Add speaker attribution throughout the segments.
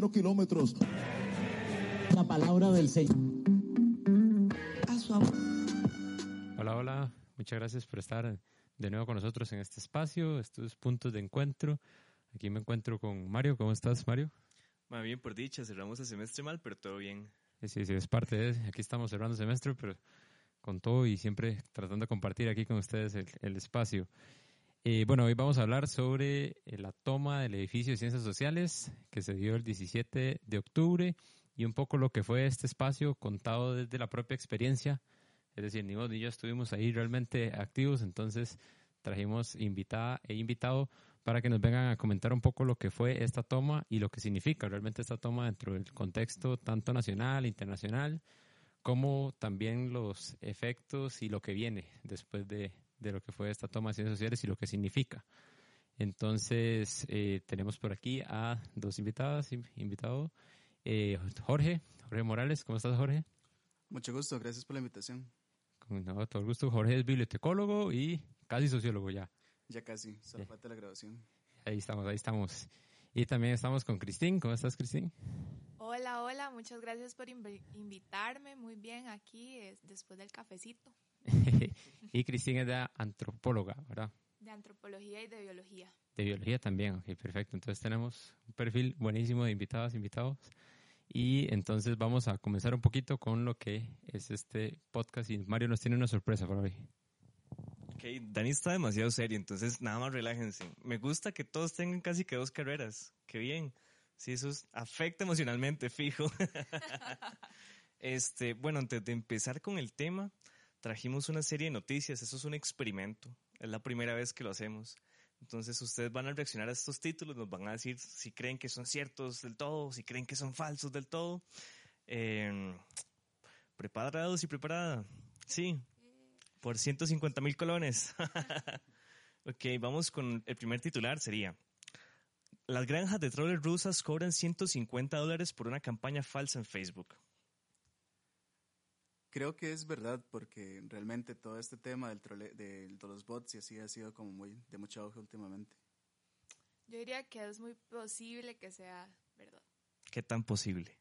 Speaker 1: cero kilómetros.
Speaker 2: La palabra del Señor.
Speaker 3: Hola, hola. Muchas gracias por estar de nuevo con nosotros en este espacio, estos puntos de encuentro. Aquí me encuentro con Mario. ¿Cómo estás, Mario?
Speaker 4: Más bien por dicha, cerramos el semestre mal, pero todo bien.
Speaker 3: Sí, sí, es parte de... Aquí estamos cerrando el semestre, pero con todo y siempre tratando de compartir aquí con ustedes el, espacio. Eh, bueno, hoy vamos a hablar sobre eh, la toma del edificio de Ciencias Sociales que se dio el 17 de octubre y un poco lo que fue este espacio contado desde la propia experiencia. Es decir, ni vos ni yo estuvimos ahí realmente activos, entonces trajimos invitada e invitado para que nos vengan a comentar un poco lo que fue esta toma y lo que significa realmente esta toma dentro del contexto tanto nacional, internacional, como también los efectos y lo que viene después de, lo que fue esta toma de ciencias sociales y lo que significa. Entonces, eh, tenemos por aquí a dos invitadas, invitado, eh, Jorge, Jorge Morales, ¿cómo estás Jorge?
Speaker 5: Mucho gusto, gracias por la invitación.
Speaker 3: Con todo el gusto, Jorge es bibliotecólogo y casi sociólogo ya.
Speaker 5: Ya casi, solo falta la grabación.
Speaker 3: Ahí estamos, ahí estamos. Y también estamos con Cristín. ¿Cómo estás, Cristín?
Speaker 6: Hola, hola, muchas gracias por invitarme. Muy bien, aquí después del cafecito.
Speaker 3: y Cristín es de antropóloga, ¿verdad?
Speaker 6: De antropología y de biología.
Speaker 3: De biología también, ok, perfecto. Entonces tenemos un perfil buenísimo de invitadas, invitados. Y entonces vamos a comenzar un poquito con lo que es este podcast y Mario nos tiene una sorpresa para hoy.
Speaker 4: Ok, Dani está demasiado serio, entonces nada más relájense. Me gusta que todos tengan casi que dos carreras. Qué bien. Sí, eso afecta emocionalmente, fijo. este, bueno, antes de empezar con el tema, trajimos una serie de noticias. Eso es un experimento. Es la primera vez que lo hacemos. Entonces ustedes van a reaccionar a estos títulos, nos van a decir si creen que son ciertos del todo, si creen que son falsos del todo. Eh, preparados y preparada. Sí, por 150 mil colones. ok, vamos con el primer titular, sería. Las granjas de troles rusas cobran 150 dólares por una campaña falsa en Facebook.
Speaker 5: Creo que es verdad porque realmente todo este tema del trole, de, los bots y así ha sido como muy de mucho auge últimamente.
Speaker 6: Yo diría que es muy posible que sea verdad.
Speaker 4: ¿Qué tan posible?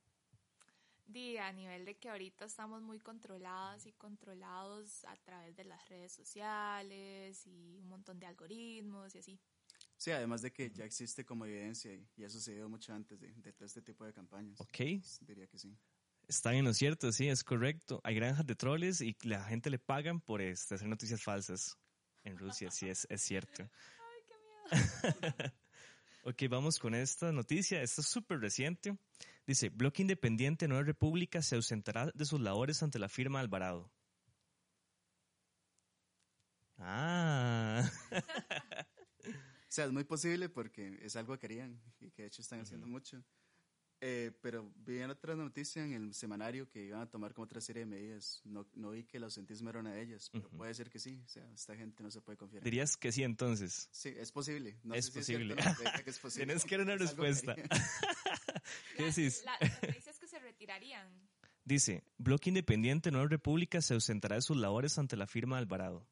Speaker 6: a nivel de que ahorita estamos muy controladas y controlados a través de las redes sociales y un montón de algoritmos y así.
Speaker 5: Sí, además de que ya existe como evidencia y, ha sucedido mucho antes de, todo este tipo de campañas.
Speaker 4: Ok.
Speaker 5: Pues, diría que sí.
Speaker 4: Está bien, lo cierto, sí, es correcto. Hay granjas de troles y la gente le pagan por este, hacer noticias falsas en Rusia, sí, es, es cierto.
Speaker 6: Ay, qué miedo.
Speaker 4: Ok, vamos con esta noticia. Esta es súper reciente. Dice, Bloque Independiente Nueva República se ausentará de sus labores ante la firma Alvarado. Ah.
Speaker 5: o sea, es muy posible porque es algo que querían y que de hecho están haciendo mucho. Eh, pero vi en otra noticia en el semanario que iban a tomar como otra serie de medidas. No, no vi que el ausentismo era una de ellas, pero puede ser que sí. O sea, esta gente no se puede confiar.
Speaker 4: ¿Dirías que sí entonces?
Speaker 5: Sí, es posible.
Speaker 4: No es, posible. Tienes que dar una respuesta. ¿Qué decís?
Speaker 6: La, noticia es que se retirarían.
Speaker 4: Dice, Bloque Independiente Nueva República se ausentará de sus labores ante la firma de Alvarado.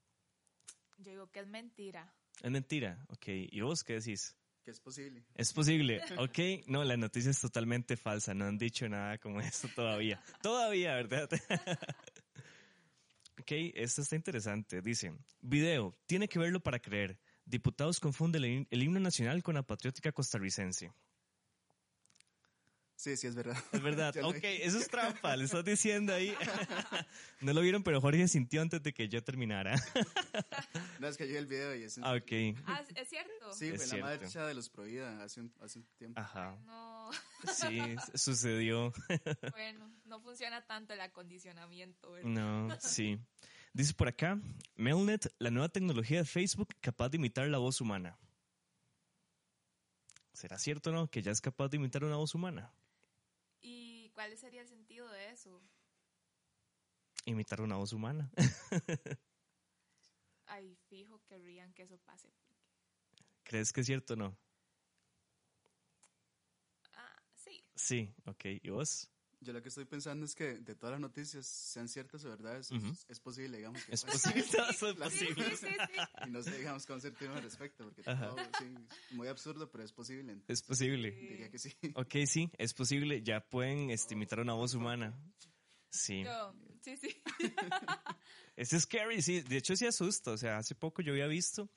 Speaker 6: Yo digo que es mentira.
Speaker 4: Es mentira, ok. ¿Y vos qué decís?
Speaker 5: Es posible.
Speaker 4: Es posible, ok. No, la noticia es totalmente falsa. No han dicho nada como eso todavía. todavía, ¿verdad? ok, esto está interesante. Dice, video, tiene que verlo para creer. Diputados confunden el himno nacional con la patriótica costarricense.
Speaker 5: Sí, sí, es verdad.
Speaker 4: Es verdad. ok, eso es trampa, le estás diciendo ahí. no lo vieron, pero Jorge sintió antes de que yo terminara.
Speaker 5: no, es que yo vi el video y es...
Speaker 4: Ah, ok.
Speaker 6: Ah, ¿es cierto?
Speaker 5: Sí,
Speaker 6: es
Speaker 5: la marcha de los Prohibida hace un, hace un tiempo.
Speaker 4: Ajá.
Speaker 6: No.
Speaker 4: Sí, sucedió.
Speaker 6: bueno, no funciona tanto el acondicionamiento, ¿verdad?
Speaker 4: No, sí. Dice por acá, Melnet, la nueva tecnología de Facebook capaz de imitar la voz humana. ¿Será cierto o no que ya es capaz de imitar una voz humana?
Speaker 6: ¿Y cuál sería el sentido de eso?
Speaker 4: Imitar una voz humana.
Speaker 6: Ay, fijo, querrían que eso pase.
Speaker 4: ¿Crees que es cierto o no?
Speaker 6: Ah, sí.
Speaker 4: Sí, ok. ¿Y vos?
Speaker 5: Yo lo que estoy pensando es que de todas las noticias, sean ciertas o verdades, es-
Speaker 4: Ujú.
Speaker 5: es, posible, digamos. que
Speaker 4: Es posible, todo eso es
Speaker 5: Las-
Speaker 6: Sí,
Speaker 4: posible.
Speaker 6: sí, sí, sí.
Speaker 5: Y no sé, digamos, con certeza al respecto, porque todo, sí, es muy absurdo, pero es posible.
Speaker 4: Es posible.
Speaker 5: Diría que sí.
Speaker 4: Ok, sí, es posible. Ya pueden este, imitar una voz humana. Sí.
Speaker 6: Yo, sí, sí.
Speaker 4: Es scary, sí. De hecho, sí asusta. O sea, hace poco yo había visto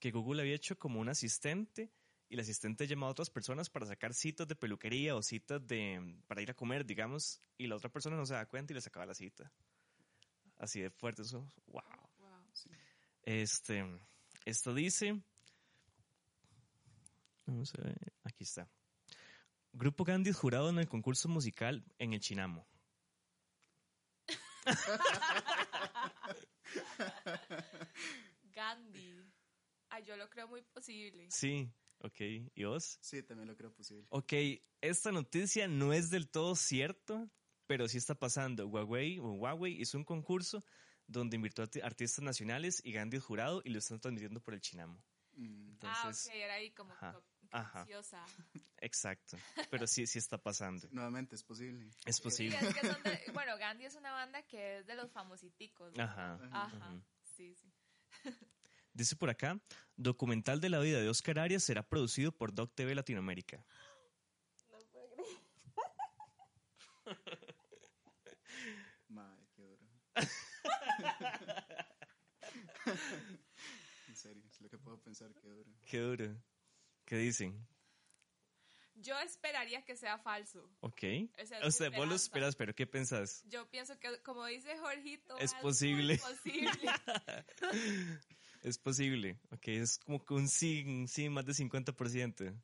Speaker 4: que Google había hecho como un asistente y el asistente llamaba a otras personas para sacar citas de peluquería o citas de para ir a comer, digamos, y la otra persona no se da cuenta y le sacaba la cita. Así de fuerte eso. Wow.
Speaker 6: Wow.
Speaker 4: Este, esto dice. Vamos a ver, aquí está. Grupo Gandhi es jurado en el concurso musical en el Chinamo.
Speaker 6: Gandhi. Ay, yo lo creo muy posible.
Speaker 4: Sí, ok. ¿Y vos?
Speaker 5: Sí, también lo creo posible.
Speaker 4: Ok, esta noticia no es del todo cierto, pero sí está pasando. Huawei, o Huawei hizo un concurso donde invitó a arti- artistas nacionales y Gandhi es jurado y lo están transmitiendo por el Chinamo.
Speaker 5: Mm,
Speaker 6: ah, ok, era ahí como
Speaker 4: ajá,
Speaker 6: co-
Speaker 4: ajá. exacto. Pero sí, sí está pasando.
Speaker 5: nuevamente, es posible.
Speaker 4: Es
Speaker 6: Sí,
Speaker 4: posible.
Speaker 6: es que son de- bueno, Gandhi es una banda que es de los famositicos. ¿no?
Speaker 4: Ajá.
Speaker 6: Ajá.
Speaker 4: ujú.
Speaker 6: Sí, sí.
Speaker 4: Dice por acá, documental de la vida de Oscar Arias será producido por Doc TV Latinoamérica.
Speaker 5: Madre, qué duro. en serio, es lo que puedo pensar, qué duro.
Speaker 4: Qué duro. ¿Qué dicen?
Speaker 6: Yo esperaría que sea falso.
Speaker 4: Ok.
Speaker 6: Es
Speaker 4: O sea, vos lo esperas, pero ¿qué pensás?
Speaker 6: Yo pienso que, como dice Jorgito,
Speaker 4: Es posible.
Speaker 6: posible.
Speaker 4: Es posible. Ok, es como que un sí, un sí más de 50%.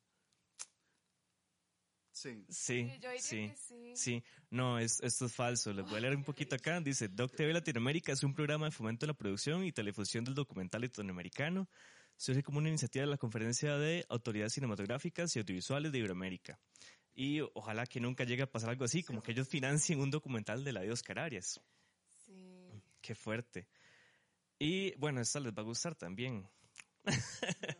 Speaker 5: Sí,
Speaker 4: Sí,
Speaker 6: Sí, yo diría
Speaker 4: sí.
Speaker 6: que sí.
Speaker 4: Sí, no, es, esto es falso. Les voy a leer un poquito acá. Dice, Doc TV Latinoamérica es un programa de fomento de la producción y telefusión del documental latinoamericano. Surge como una iniciativa de la Conferencia de Autoridades Cinematográficas y Audiovisuales de Iberoamérica. Y ojalá que nunca llegue a pasar algo así, como que ellos financien un documental de la de Oscar Arias.
Speaker 6: Sí.
Speaker 4: Qué fuerte. Y bueno, esta les va a gustar también.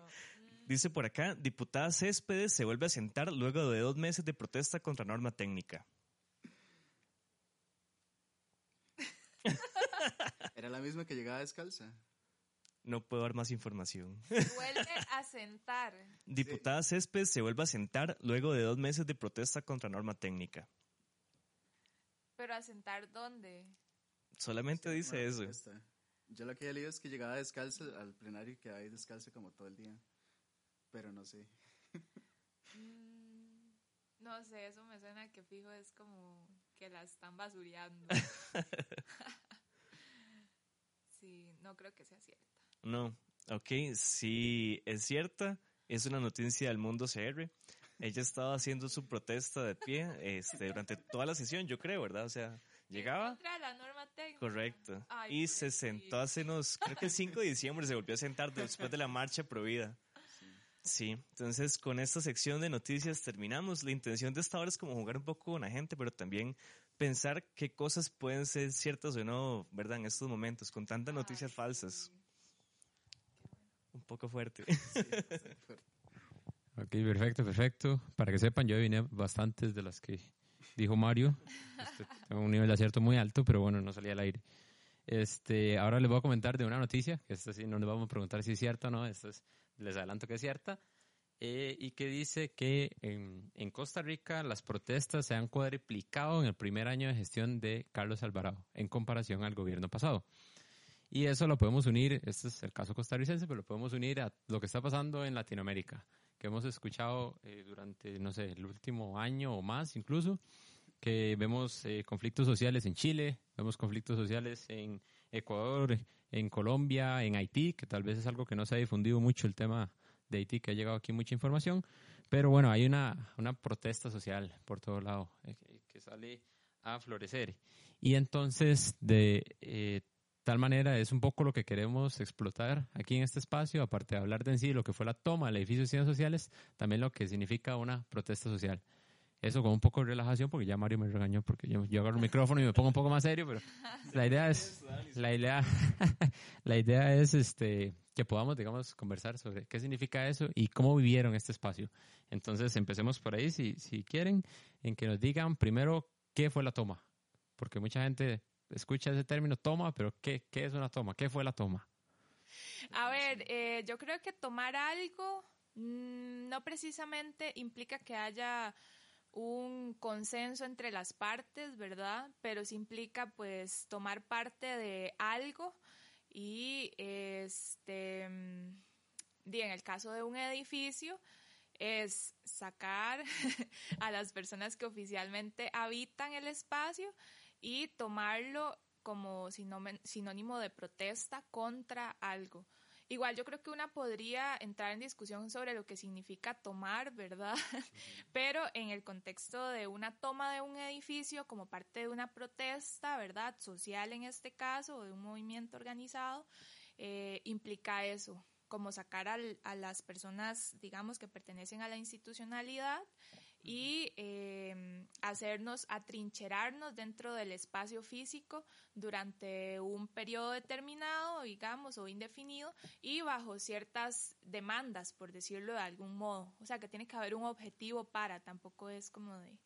Speaker 4: Dice por acá, diputada Céspedes se vuelve a sentar luego de dos meses de protesta contra norma técnica.
Speaker 5: era la misma que llegaba descalza.
Speaker 4: No puedo dar más información.
Speaker 6: Vuelve a sentar.
Speaker 4: Diputada Céspedes se vuelve a sentar luego de dos meses de protesta contra norma técnica.
Speaker 6: Pero a sentar dónde?
Speaker 4: Solamente
Speaker 5: Sí,
Speaker 4: dice eso.
Speaker 5: Yo lo que he leído es que llegaba descalza al plenario y quedaba ahí descalza como todo el día. Pero no sé.
Speaker 6: Mm, No sé, eso me suena que fijo es como que la están basureando. sí, no creo que sea cierta.
Speaker 4: No, ok, sí, es cierta. Es una noticia del mundo CR. Ella estaba haciendo su protesta de pie este, durante toda la sesión, yo creo, ¿verdad? O sea, llegaba.
Speaker 6: Contra la norma técnica.
Speaker 4: Correcto.
Speaker 6: Ay,
Speaker 4: y se sentó hace unos, creo que el 5 de diciembre se volvió a sentar después de la marcha prohibida. Sí, entonces con esta sección de noticias terminamos. La intención de esta hora es como jugar un poco con la gente, pero también pensar qué cosas pueden ser ciertas o no, ¿verdad? En estos momentos, con tantas noticias
Speaker 6: Ay,
Speaker 4: falsas. Un poco fuerte.
Speaker 5: Sí, fuerte.
Speaker 3: Ok, perfecto, perfecto. Para que sepan, yo adiviné bastantes de las que dijo Mario. Este, tengo un nivel de acierto muy alto, pero bueno, no salía al aire. Este, ahora les voy a comentar de una noticia, que esta sí no les vamos a preguntar si es cierta o no, esta es- les adelanto que es cierta, eh, y que dice que en, en Costa Rica las protestas se han cuadriplicado en el primer año de gestión de Carlos Alvarado, en comparación al gobierno pasado. Y eso lo podemos unir, este es el caso costarricense, pero lo podemos unir a lo que está pasando en Latinoamérica, que hemos escuchado eh, durante, no sé, el último año o más incluso, que vemos eh, conflictos sociales en Chile, vemos conflictos sociales en Ecuador, en Colombia, en Haití, que tal vez es algo que no se ha difundido mucho el tema de Haití, que ha llegado aquí mucha información, pero bueno, hay una, una protesta social por todo lado eh, que- sale a florecer. Y entonces, de eh, tal manera, es un poco lo que queremos explotar aquí en este espacio, aparte de hablar de en sí lo que fue la toma del edificio de ciencias sociales, también lo que significa una protesta social. Eso con un poco de relajación, porque ya Mario me regañó porque yo, yo agarro el micrófono y me pongo un poco más serio, pero la idea es, la idea, la idea es este, que podamos, digamos, conversar sobre qué significa eso y cómo vivieron este espacio. Entonces, empecemos por ahí, si, si quieren, en que nos digan primero ¿qué fue la toma? Porque mucha gente escucha ese término toma, pero ¿qué, qué es una toma? ¿Qué fue la toma?
Speaker 6: A ver, eh, yo creo que tomar algo mm, no precisamente implica que haya un consenso entre las partes, ¿verdad? Pero sí implica pues tomar parte de algo y este mm, en el caso de un edificio es sacar a las personas que oficialmente habitan el espacio y tomarlo como sinónimo de protesta contra algo. Igual yo creo que una podría entrar en discusión sobre lo que significa tomar, ¿verdad? Pero en el contexto de una toma de un edificio como parte de una protesta, ¿verdad? Social en este caso, o de un movimiento organizado, eh, implica eso, como sacar a las personas, digamos, que pertenecen a la institucionalidad y eh, hacernos atrincherarnos dentro del espacio físico durante un periodo determinado, digamos, o indefinido, y bajo ciertas demandas, por decirlo de algún modo. O sea, que tiene que haber un objetivo para, tampoco es como de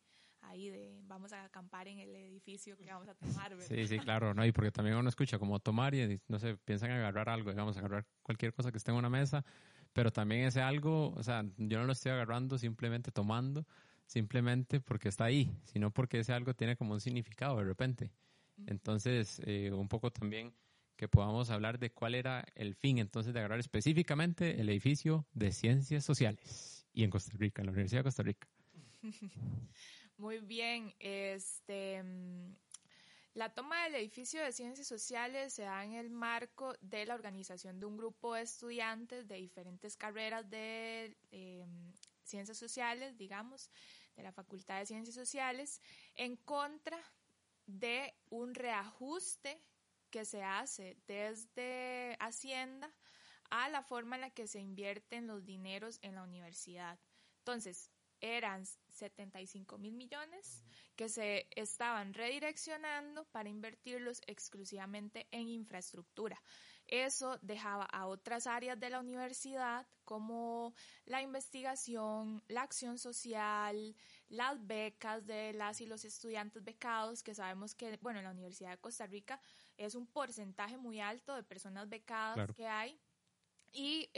Speaker 6: ahí de vamos a acampar en el edificio que vamos a tomar. ¿verdad?
Speaker 3: Sí, sí, claro, no, y porque también uno escucha como tomar y no sé, piensan agarrar algo, digamos, agarrar cualquier cosa que esté en una mesa, pero también ese algo, o sea, yo no lo estoy agarrando simplemente tomando, simplemente porque está ahí, sino porque ese algo tiene como un significado de repente. Entonces, eh, un poco también que podamos hablar de cuál era el fin entonces de agarrar específicamente el edificio de ciencias sociales y en Costa Rica, en la Universidad de Costa Rica.
Speaker 6: Muy bien, este la toma del edificio de ciencias sociales se da en el marco de la organización de un grupo de estudiantes de diferentes carreras de em, ciencias sociales, digamos, de la Facultad de Ciencias Sociales en contra de un reajuste que se hace desde Hacienda a la forma en la que se invierten los dineros en la universidad. Entonces, eran 75 mil millones que se estaban redireccionando para invertirlos exclusivamente en infraestructura. Eso dejaba a otras áreas de la universidad como la investigación, la acción social, las becas de las y los estudiantes becados, que sabemos que, bueno, en la Universidad de Costa Rica es un porcentaje muy alto de personas becadas que hay. Y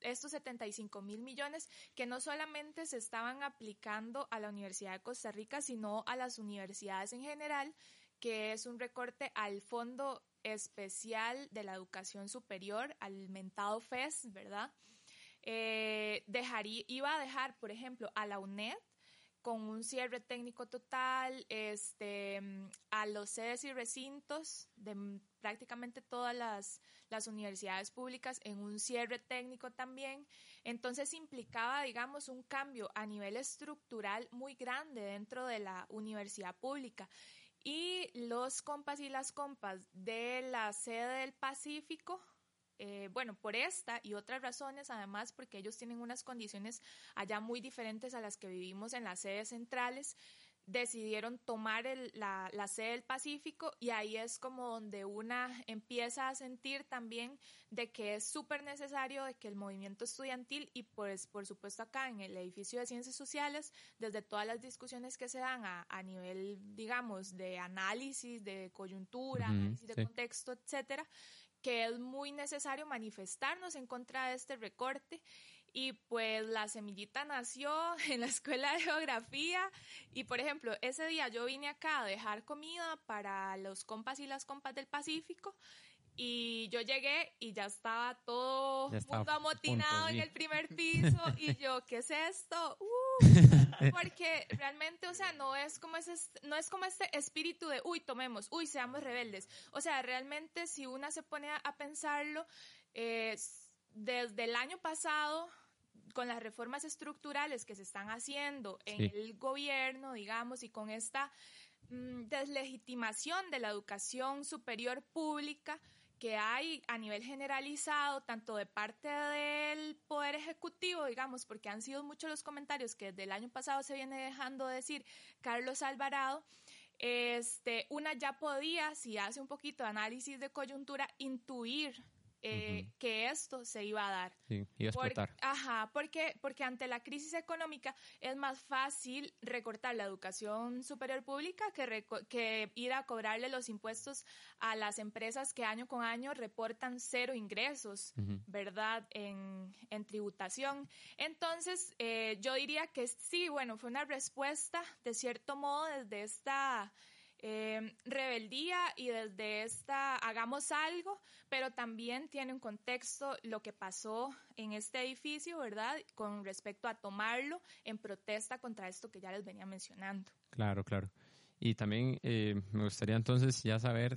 Speaker 6: estos 75 mil millones que no solamente se estaban aplicando a la Universidad de Costa Rica, sino a las universidades en general, que es un recorte al Fondo Especial de la Educación Superior, al mentado FES, ¿verdad? Eh, dejaría, iba a dejar, por ejemplo, a la UNED con un cierre técnico total, este, a los sedes y recintos de prácticamente todas las, las, universidades públicas en un cierre técnico también. Entonces implicaba, digamos, un cambio a nivel estructural muy grande dentro de la universidad pública. Y los compas y las compas de la sede del Pacífico, eh, bueno, por esta y otras razones, además, porque ellos tienen unas condiciones allá muy diferentes a las que vivimos en las sedes centrales, decidieron tomar la, la, sede del Pacífico y ahí es como donde una empieza a sentir también de que es súper necesario de que el movimiento estudiantil y pues por supuesto acá en el edificio de ciencias sociales, desde todas las discusiones que se dan a, a nivel, digamos, de análisis, de coyuntura, análisis de contexto, etcétera, que es muy necesario manifestarnos en contra de este recorte. Y pues la semillita nació en la escuela de geografía y por ejemplo, ese día yo vine acá a dejar comida para los compas y las compas del Pacífico y yo llegué y ya estaba todo mundo amotinado en el primer piso y yo, ¿qué es esto? Uh, porque realmente, o sea, no es como ese, no es como este espíritu de, uy, tomemos, uy, seamos rebeldes. O sea, realmente si una se pone a, pensarlo, desde el año pasado, con las reformas estructurales que se están haciendo en el gobierno, digamos, y con esta mm, deslegitimación de la educación superior pública, que hay a nivel generalizado, tanto de parte del Poder Ejecutivo, digamos, porque han sido muchos los comentarios que desde el año pasado se viene dejando decir Carlos Alvarado, este, una ya podía, si hace un poquito de análisis de coyuntura, intuir eh, que esto se iba a dar.
Speaker 3: Sí, iba a
Speaker 6: Por-
Speaker 3: explotar.
Speaker 6: ajá, porque, porque ante la crisis económica es más fácil recortar la educación superior pública que, que ir a cobrarle los impuestos a las empresas que año con año reportan cero ingresos. ¿verdad? En, en tributación. Entonces, eh, yo diría que sí, bueno, fue una respuesta de cierto modo desde esta eh, rebeldía y desde esta hagamos algo, pero también tiene un contexto lo que pasó en este edificio, ¿verdad? Con respecto a tomarlo en protesta contra esto que ya les venía mencionando.
Speaker 3: Claro, claro. Y también eh, me gustaría entonces ya saber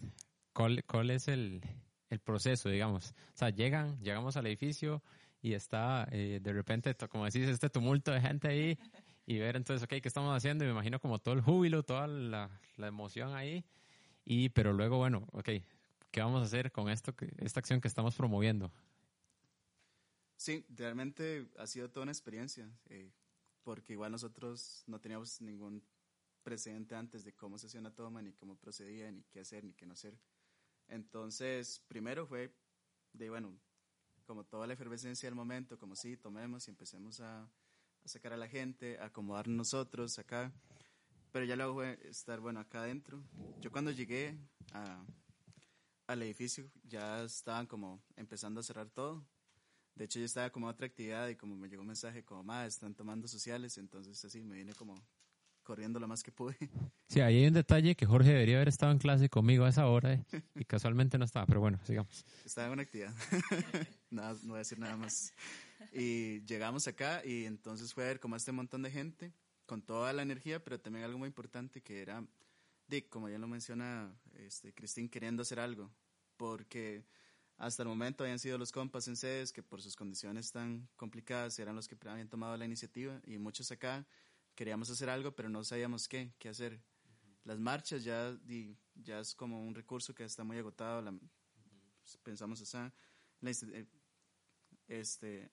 Speaker 3: cuál, es el, el proceso, digamos. O sea, llegan, llegamos al edificio y está eh, de repente, como decís, este tumulto de gente ahí y ver entonces, ok, ¿qué estamos haciendo? Y me imagino como todo el júbilo, toda la, la emoción ahí. Y, pero luego, bueno, ok, ¿qué vamos a hacer con esto, esta acción que estamos promoviendo?
Speaker 5: Sí, realmente ha sido toda una experiencia, eh, porque igual nosotros no teníamos ningún precedente antes de cómo se hacía una toma, ni cómo procedía, ni qué hacer, ni qué no hacer. Entonces, primero fue de, bueno, como toda la efervescencia del momento, como sí, tomemos y empecemos a, a sacar a la gente, a acomodar nosotros acá. Pero ya luego fue estar, bueno, acá adentro. Yo cuando llegué a- al edificio ya estaban como empezando a cerrar todo. De hecho, yo estaba como en otra actividad y como me llegó un mensaje como, ma, están tomando sociales, entonces así me vine como corriendo lo más que pude.
Speaker 3: Sí, ahí hay un detalle que Jorge debería haber estado en clase conmigo a esa hora eh, y casualmente no estaba, pero bueno, sigamos.
Speaker 5: Estaba en una actividad. nada, no voy a decir nada más. Y llegamos acá y entonces fue a ver como este montón de gente con toda la energía, pero también algo muy importante que era, Dick, como ya lo menciona este, Cristín, queriendo hacer algo. Porque hasta el momento habían sido los compas en sedes que por sus condiciones tan complicadas eran los que habían tomado la iniciativa y muchos acá queríamos hacer algo, pero no sabíamos qué, qué hacer. Las marchas ya, ya es como un recurso que está muy agotado, la- pensamos así, la insti- eh, este,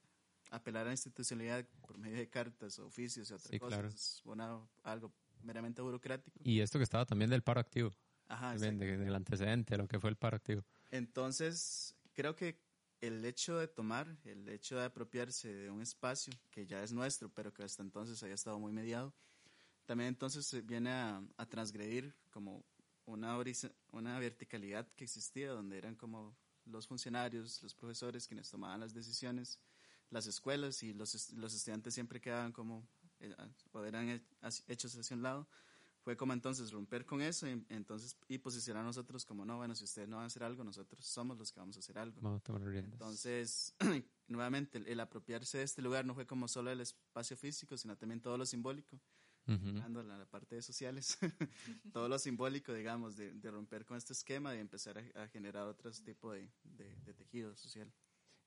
Speaker 5: apelar a la institucionalidad por medio de cartas, oficios y otras
Speaker 3: Sí,
Speaker 5: cosas,
Speaker 3: claro.
Speaker 5: es una- algo meramente burocrático.
Speaker 3: Y esto que estaba también del paro activo,
Speaker 5: Ajá,
Speaker 3: también de- del antecedente, lo que fue el paro activo.
Speaker 5: Entonces, creo que el hecho de tomar, el hecho de apropiarse de un espacio que ya es nuestro, pero que hasta entonces había estado muy mediado, también entonces viene a, a transgredir como una, una verticalidad que existía, donde eran como los funcionarios, los profesores quienes tomaban las decisiones, las escuelas y los, los estudiantes siempre quedaban como, eh, a- o eran hechos hacia un lado. Fue como entonces romper con eso y, entonces, y posicionar a nosotros como, no, bueno, si ustedes no van a hacer algo, nosotros somos los que vamos a hacer algo.
Speaker 3: Vamos a tomar riendas.
Speaker 5: Entonces, nuevamente, el, el apropiarse de este lugar no fue como solo el espacio físico, sino también todo lo simbólico,
Speaker 3: Ujú.
Speaker 5: dando la, la parte de sociales, todo lo simbólico, digamos, de, de romper con este esquema y empezar a, a generar otro tipo de, de- de tejido social.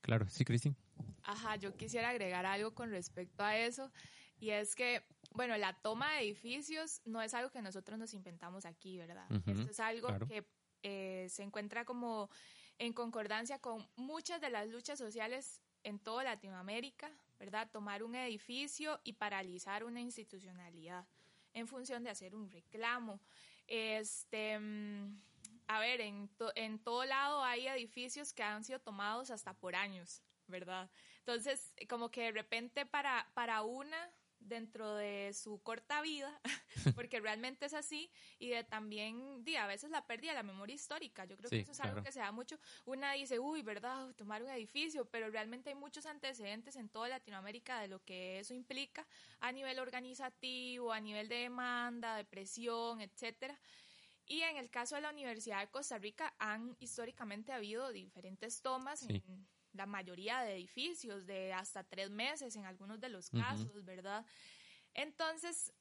Speaker 3: Claro, sí, Cristian.
Speaker 6: Ajá, yo quisiera agregar algo con respecto a eso, y es que, bueno, la toma de edificios no es algo que nosotros nos inventamos aquí, ¿verdad? Esto es algo
Speaker 3: claro.
Speaker 6: que eh, se encuentra como en concordancia con muchas de las luchas sociales en toda Latinoamérica, ¿verdad? Tomar un edificio y paralizar una institucionalidad en función de hacer un reclamo. Este, mm, a ver, en, to- en todo lado hay edificios que han sido tomados hasta por años, ¿verdad? Entonces, como que de repente para, para una, dentro de su corta vida, porque realmente es así, y de también, di, a veces la pérdida de la memoria histórica, yo creo
Speaker 3: Sí,
Speaker 6: que eso es algo
Speaker 3: claro.
Speaker 6: que se da mucho, una dice, uy, ¿verdad? Tomar un edificio, pero realmente hay muchos antecedentes en toda Latinoamérica de lo que eso implica a nivel organizativo, a nivel de demanda, de presión, etcétera. Y en el caso de la Universidad de Costa Rica han históricamente habido diferentes tomas
Speaker 3: Sí.
Speaker 6: en la mayoría de edificios, de hasta tres meses en algunos de los casos, ¿verdad? Entonces,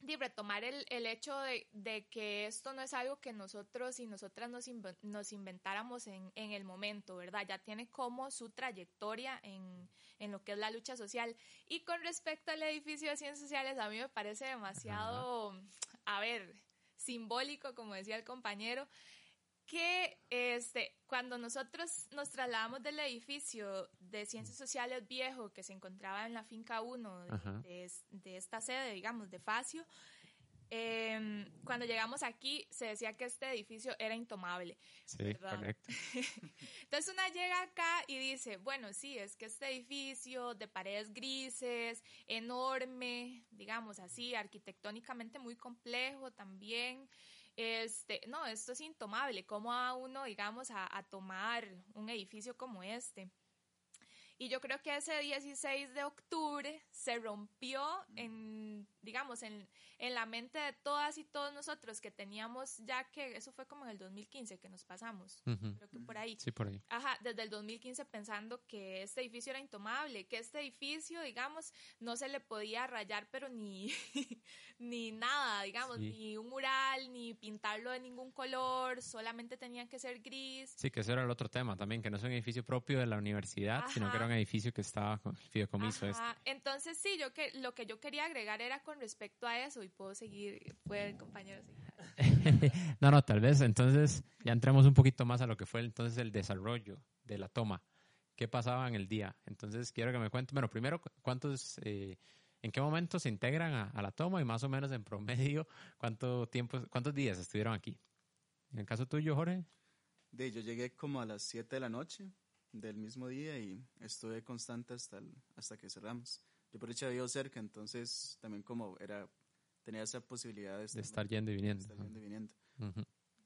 Speaker 6: de retomar el, el hecho de, de que esto no es algo que nosotros y nosotras nos, nos inventáramos en, en el momento, ¿verdad? Ya tiene como su trayectoria en, en lo que es la lucha social. Y con respecto al edificio de ciencias sociales, a mí me parece demasiado, a ver, simbólico, como decía el compañero, que este, cuando nosotros nos trasladamos del edificio de ciencias sociales viejo que se encontraba en la finca 1 de, de esta sede, digamos, de Facio, em, cuando llegamos aquí se decía que este edificio era intomable.
Speaker 3: Sí,
Speaker 6: ¿verdad?
Speaker 3: correcto.
Speaker 6: Entonces una llega acá y dice, bueno, sí, es que este edificio de paredes grises, enorme, digamos así, arquitectónicamente muy complejo también. Este, no, esto es intomable. ¿Cómo va uno, digamos, a, a tomar un edificio como este? Y yo creo que ese 16 de octubre se rompió en, digamos, en, en la mente de todas y todos nosotros que teníamos ya que, eso fue como en el 2015 que nos pasamos, creo que por ahí.
Speaker 3: Sí, por ahí.
Speaker 6: Ajá, desde el 2015 pensando que este edificio era intomable, que este edificio, digamos, no se le podía rayar, pero ni, ni nada, digamos,
Speaker 3: Sí.
Speaker 6: ni un mural, ni pintarlo de ningún color, solamente tenía que ser gris.
Speaker 3: Sí, que ese era el otro tema también, que no es un edificio propio de la universidad, sino que era un edificio que estaba con el fideicomiso este.
Speaker 6: Entonces, sí, yo que lo que yo quería agregar era con respecto a eso, y puedo seguir, puede compañero seguir.
Speaker 3: no, no, tal vez entonces ya entremos un poquito más a lo que fue entonces el desarrollo de la toma. ¿Qué pasaba en el día? Entonces quiero que me cuente, bueno, primero, cu- ¿cuántos, eh, en qué momento se integran a, a la toma y más o menos en promedio, cuánto tiempo, cuántos días estuvieron aquí? En el caso tuyo, Jorge,
Speaker 5: De, yo llegué como a las 7 de la noche del mismo día y estuve constante hasta, el- hasta que cerramos. Yo por hecho vivo cerca, entonces también como era, tenía esa posibilidad de estar,
Speaker 3: de estar yendo y
Speaker 5: de
Speaker 3: viniendo.
Speaker 5: estar yendo y viniendo.
Speaker 3: Ujú.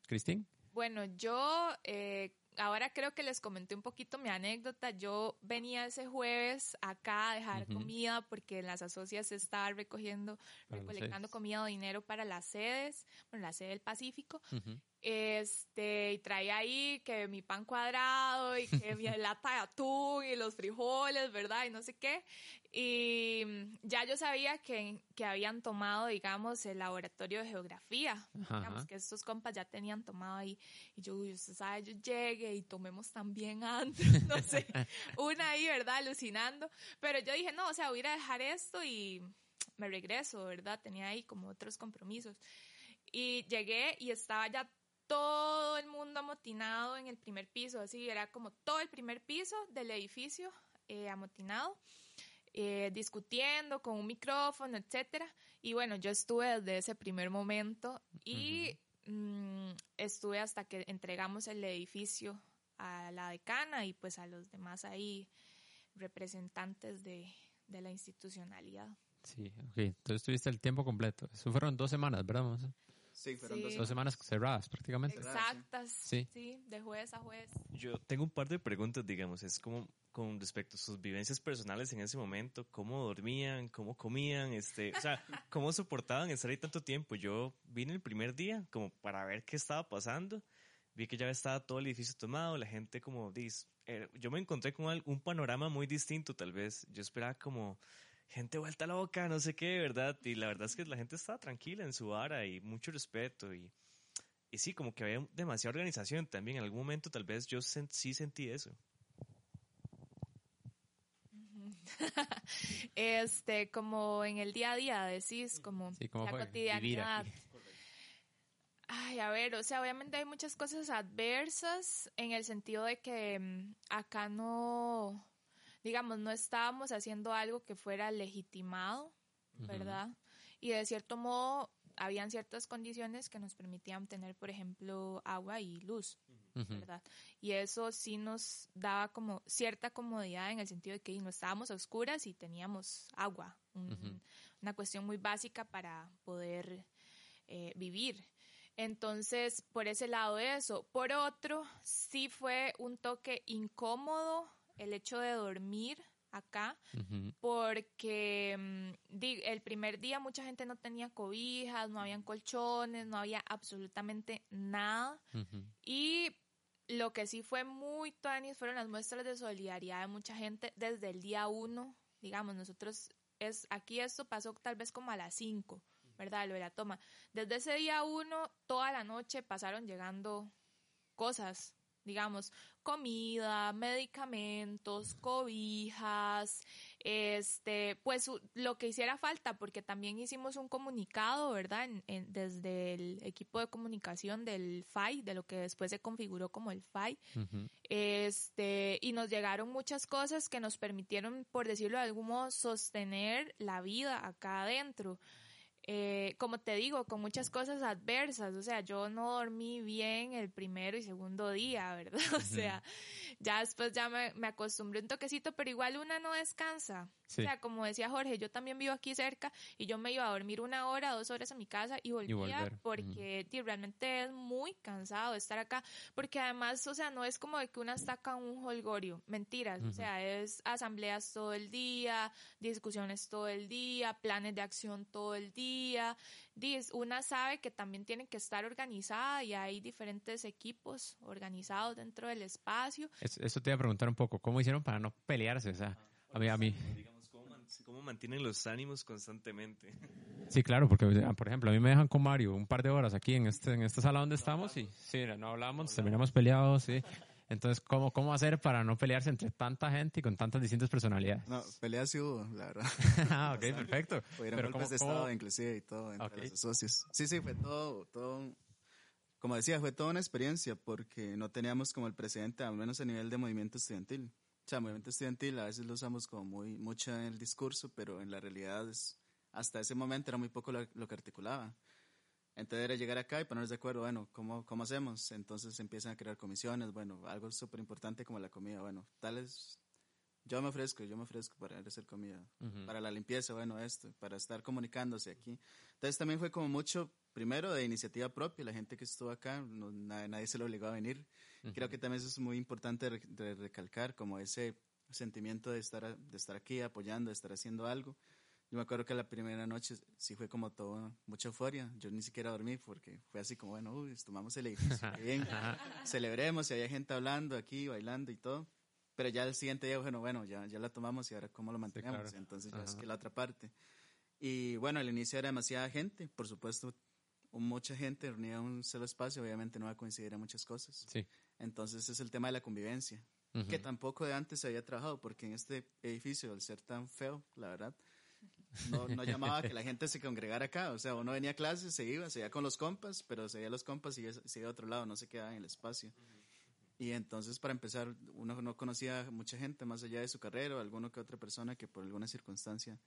Speaker 3: ¿Cristín?
Speaker 6: Bueno, yo eh, ahora creo que les comenté un poquito mi anécdota. Yo venía ese jueves acá a dejar comida porque en las asocias se estaba recogiendo,
Speaker 3: Para
Speaker 6: recolectando comida o dinero para las sedes, bueno, la sede del Pacífico. Este, y traía ahí que mi pan cuadrado y que mi lata de atún y los frijoles, ¿verdad? Y no sé qué. Y ya yo sabía que, que habían tomado, digamos, el laboratorio de geografía.
Speaker 3: Ajá,
Speaker 6: Digamos que estos compas ya tenían tomado ahí. Y yo, uy, usted sabe, yo llegue y tomemos también antes, no sé. Una ahí, ¿verdad? Alucinando. Pero yo dije, no, o sea, voy a dejar esto y me regreso, ¿verdad? Tenía ahí como otros compromisos. Y llegué y estaba ya todo el mundo amotinado en el primer piso, así era como todo el primer piso del edificio eh, amotinado, eh, discutiendo con un micrófono, etcétera. Y bueno, yo estuve desde ese primer momento y mm, estuve hasta que entregamos el edificio a la decana y pues a los demás ahí representantes de, de la institucionalidad.
Speaker 3: Sí, ok. Entonces tuviste el tiempo completo. Eso fueron dos semanas, ¿verdad?
Speaker 5: Sí, fueron
Speaker 6: Sí.
Speaker 5: dos
Speaker 3: Dos semanas cerradas prácticamente.
Speaker 6: Exactas,
Speaker 3: Sí.
Speaker 6: sí, de jueves a jueves.
Speaker 4: Yo tengo un par de preguntas, digamos, es como con respecto a sus vivencias personales en ese momento, cómo dormían, cómo comían, este, o sea, cómo soportaban estar ahí tanto tiempo. Yo vine el primer día como para ver qué estaba pasando, vi que ya estaba todo el edificio tomado, la gente como, dis, eh, yo me encontré con un panorama muy distinto tal vez, yo esperaba como gente vuelta loca, no sé qué, ¿verdad? Y la verdad es que la gente estaba tranquila en su vara y mucho respeto y... Y sí, como que había demasiada organización también. En algún momento tal vez yo sen- sí sentí eso.
Speaker 6: Este, como en el día a día, decís, como
Speaker 3: Sí, ¿cómo
Speaker 6: la
Speaker 3: fue
Speaker 6: cotidianidad. Ay, a ver, o sea, obviamente hay muchas cosas adversas en el sentido de que mm, acá no, digamos, no estábamos haciendo algo que fuera legitimado, ¿verdad? Y de cierto modo, habían ciertas condiciones que nos permitían tener, por ejemplo, agua y luz. ¿Verdad? Y eso sí nos daba como cierta comodidad en el sentido de que no estábamos a oscuras y teníamos agua, un- una cuestión muy básica para poder eh, vivir. Entonces, por ese lado eso. Por otro, sí fue un toque incómodo el hecho de dormir acá, porque mm, el primer día mucha gente no tenía cobijas, no habían colchones, no había absolutamente nada. Y lo que sí fue muy tuanis fueron las muestras de solidaridad de mucha gente desde el día uno. Digamos, nosotros, es aquí esto pasó tal vez como a las cinco, ¿verdad? Lo de la toma. Desde ese día uno, toda la noche pasaron llegando cosas, digamos, comida, medicamentos, cobijas, este, pues lo que hiciera falta, porque también hicimos un comunicado, ¿verdad? En- en- desde el equipo de comunicación del FAI, de lo que después se configuró como el FAI, este, y nos llegaron muchas cosas que nos permitieron, por decirlo de algún modo, sostener la vida acá adentro. Eh, como te digo, con muchas cosas adversas. O sea, yo no dormí bien el primero y segundo día, ¿verdad? O sea, ya después ya me, me, acostumbré un toquecito, pero igual una no descansa. O sea, como decía Jorge, yo también vivo aquí cerca y yo me iba a dormir una hora, dos horas a mi casa y volvía porque realmente es muy cansado estar acá. Porque además, o sea, no es como de que una está acá un holgorio. Mentiras. O sea, es asambleas todo el día, discusiones todo el día, planes de acción todo el día. Una sabe que también tiene que estar organizada y hay diferentes equipos organizados dentro del espacio.
Speaker 3: Eso, te iba a preguntar un poco, ¿cómo hicieron para no pelearse? O sea, a mí, a mí.
Speaker 4: ¿Cómo mantienen los ánimos constantemente?
Speaker 3: Sí, claro, porque, por ejemplo, a mí me dejan con Mario un par de horas aquí en, este, en esta sala donde estamos y sí, no hablamos, terminamos peleados, sí. Entonces, ¿cómo, ¿cómo hacer para no pelearse entre tanta gente y con tantas distintas personalidades?
Speaker 5: No, peleas sí hubo, la verdad.
Speaker 3: ah, ok, perfecto.
Speaker 5: Pero golpes de Estado, inclusive, y todo, entre los socios. Sí, sí, fue todo, todo, como decía, fue toda una experiencia porque no teníamos como el precedente, al menos a nivel de movimiento estudiantil. Sea, movimiento estudiantil a veces lo usamos como muy mucho en el discurso, pero en la realidad es, hasta ese momento era muy poco lo, lo que articulaba. Entonces era llegar acá y ponernos de acuerdo, bueno, ¿cómo, ¿cómo hacemos? Entonces empiezan a crear comisiones, bueno, algo súper importante como la comida, bueno, tales, yo me ofrezco, yo me ofrezco para hacer comida, para la limpieza, bueno, esto, para estar comunicándose aquí. Entonces también fue como mucho, primero de iniciativa propia, la gente que estuvo acá, nadie, se lo obligó a venir. Creo que también eso es muy importante de, recalcar, como ese sentimiento de estar, de estar aquí apoyando, de estar haciendo algo. Yo me acuerdo que la primera noche sí fue como todo, mucha euforia. Yo ni siquiera dormí porque fue así como, bueno, uy, tomamos el edificio, bien, celebremos y había gente hablando aquí, bailando y todo. Pero ya el siguiente día, bueno, bueno, ya, ya la tomamos y ahora cómo lo mantenemos. Entonces ya es que la otra parte. Y bueno, al inicio era demasiada gente, por supuesto, mucha gente reunida en un solo espacio, obviamente no va a coincidir en muchas cosas.
Speaker 3: Sí.
Speaker 5: Entonces es el tema de la convivencia, que tampoco de antes se había trabajado, porque en este edificio, al ser tan feo, la verdad, no, no llamaba a que la gente se congregara acá. O sea, uno venía a clases, se iba, se iba con los compas, pero se iba los compas y se iba a otro lado, no se quedaba en el espacio. Y entonces, para empezar, uno no conocía mucha gente más allá de su carrera, o alguna que otra persona que por alguna circunstancia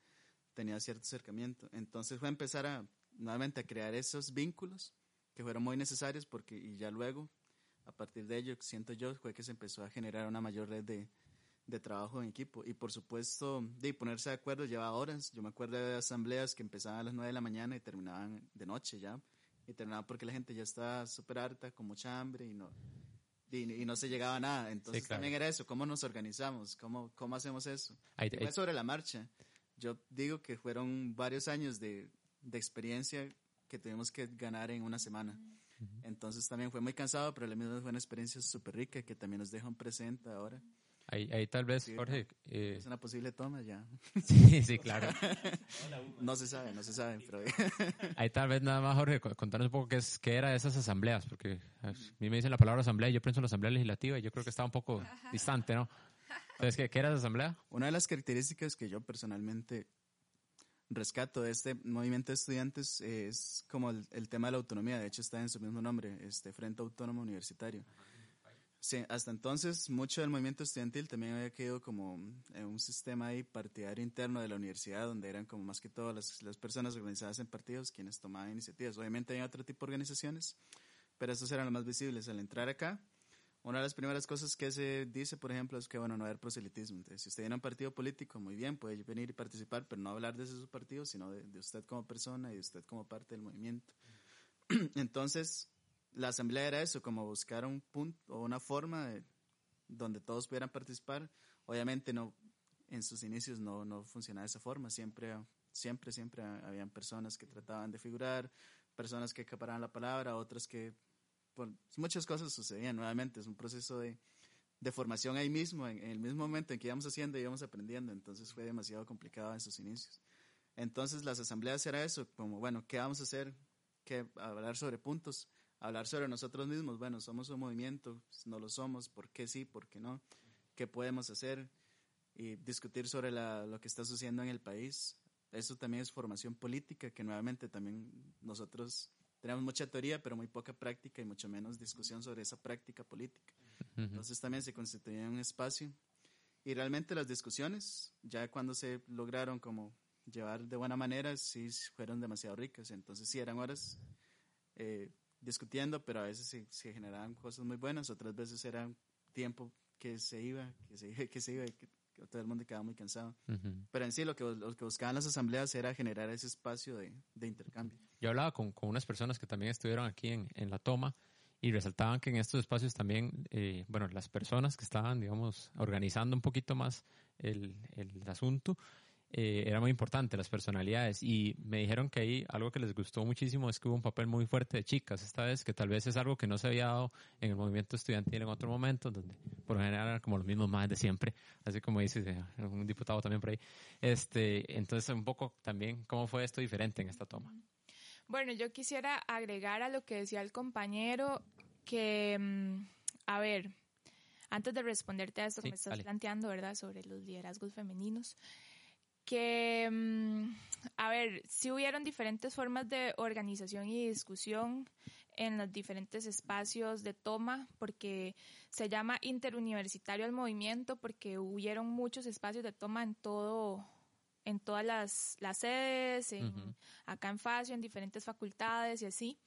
Speaker 5: tenía cierto acercamiento. Entonces fue empezar a, nuevamente, a crear esos vínculos que fueron muy necesarios porque, y ya luego, a partir de ello, siento yo, fue que se empezó a generar una mayor red de, de trabajo en equipo. Y por supuesto, de ponerse de acuerdo lleva horas. Yo me acuerdo de asambleas que empezaban a las 9 de la mañana y terminaban de noche ya. Y terminaban porque la gente ya estaba súper harta, con mucha hambre y no, y, no se llegaba a nada. Entonces también era eso, ¿cómo nos organizamos? ¿Cómo, cómo hacemos eso? fue sobre la marcha. Yo digo que fueron varios años de, de experiencia que tuvimos que ganar en una semana. Entonces también fue muy cansado, pero la misma fue una experiencia súper rica que también nos deja un presente ahora.
Speaker 3: Ahí, ahí tal vez, Jorge.
Speaker 5: Eh, es una posible toma ya.
Speaker 3: Sí, sí, claro.
Speaker 5: no se sabe, no se sabe, pero.
Speaker 3: ahí tal vez nada más, Jorge, contarnos un poco qué, es, qué era esas asambleas, porque a mí me dicen la palabra asamblea y yo pienso en la asamblea legislativa y yo creo que está un poco distante, ¿no? Entonces, ¿qué, ¿qué era esa asamblea?
Speaker 5: Una de las características que yo personalmente rescato de este movimiento de estudiantes es como el, el, tema de la autonomía, de hecho está en su mismo nombre, este Frente Autónomo Universitario. Sí, hasta entonces mucho del movimiento estudiantil también había quedado como un sistema ahí partidario interno de la universidad, donde eran como más que todas las, las, personas organizadas en partidos quienes tomaban iniciativas. Obviamente hay otro tipo de organizaciones, pero estos eran los más visibles. Al entrar acá, una de las primeras cosas que se dice, por ejemplo, es que, bueno, no haber proselitismo. Entonces, si usted viene a un partido político, muy bien, puede venir y participar, pero no hablar de su partido, sino de, de usted como persona y de usted como parte del movimiento. Entonces, la asamblea era eso, como buscar un punto o una forma de, donde todos pudieran participar. Obviamente no, en sus inicios no, no funcionaba de esa forma, siempre, siempre, siempre habían personas que trataban de figurar, personas que acaparaban la palabra, otras que, por, muchas cosas sucedían nuevamente, es un proceso de, de formación ahí mismo, en, el mismo momento en que íbamos haciendo, íbamos aprendiendo, entonces fue demasiado complicado en sus inicios. Entonces las asambleas era eso, como, bueno, ¿qué vamos a hacer? ¿Qué, hablar sobre puntos hablar sobre nosotros mismos. Bueno, somos un movimiento, no lo somos, ¿por qué sí, por qué no? ¿Qué podemos hacer? Y discutir sobre la, lo que está sucediendo en el país. Eso también es formación política, que nuevamente también nosotros tenemos mucha teoría, pero muy poca práctica y mucho menos discusión sobre esa práctica política. Entonces también se constituye un espacio. Y realmente las discusiones, ya cuando se lograron como llevar de buena manera, sí fueron demasiado ricas. Entonces sí eran horas eh, discutiendo, pero a veces se, se, generaban cosas muy buenas, otras veces era tiempo que se iba, que se, que se iba, que, que todo el mundo quedaba muy cansado. Pero en sí lo que, lo que buscaban las asambleas era generar ese espacio de, de intercambio.
Speaker 3: Yo hablaba con, con, unas personas que también estuvieron aquí en, en la toma y resaltaban que en estos espacios también, eh, bueno, las personas que estaban, digamos, organizando un poquito más el, el asunto, eh, era muy importante, las personalidades. Y me dijeron que ahí algo que les gustó muchísimo es que hubo un papel muy fuerte de chicas esta vez, que tal vez es algo que no se había dado en el movimiento estudiantil en otro momento, donde por lo general eran como los mismos más de siempre, así como dice un diputado también por ahí. Este, entonces, un poco también, ¿cómo fue esto diferente en esta toma?
Speaker 6: Bueno, yo quisiera agregar a lo que decía el compañero que, mm, a ver, antes de responderte a esto que me estás planteando, ¿verdad?, sobre los liderazgos femeninos, que, mm, a ver, sí hubieron diferentes formas de organización y discusión en los diferentes espacios de toma, porque se llama interuniversitario el movimiento, porque hubieron muchos espacios de toma en todo en todas las, las sedes, en, uh -huh. acá en FASIO, en diferentes facultades y así.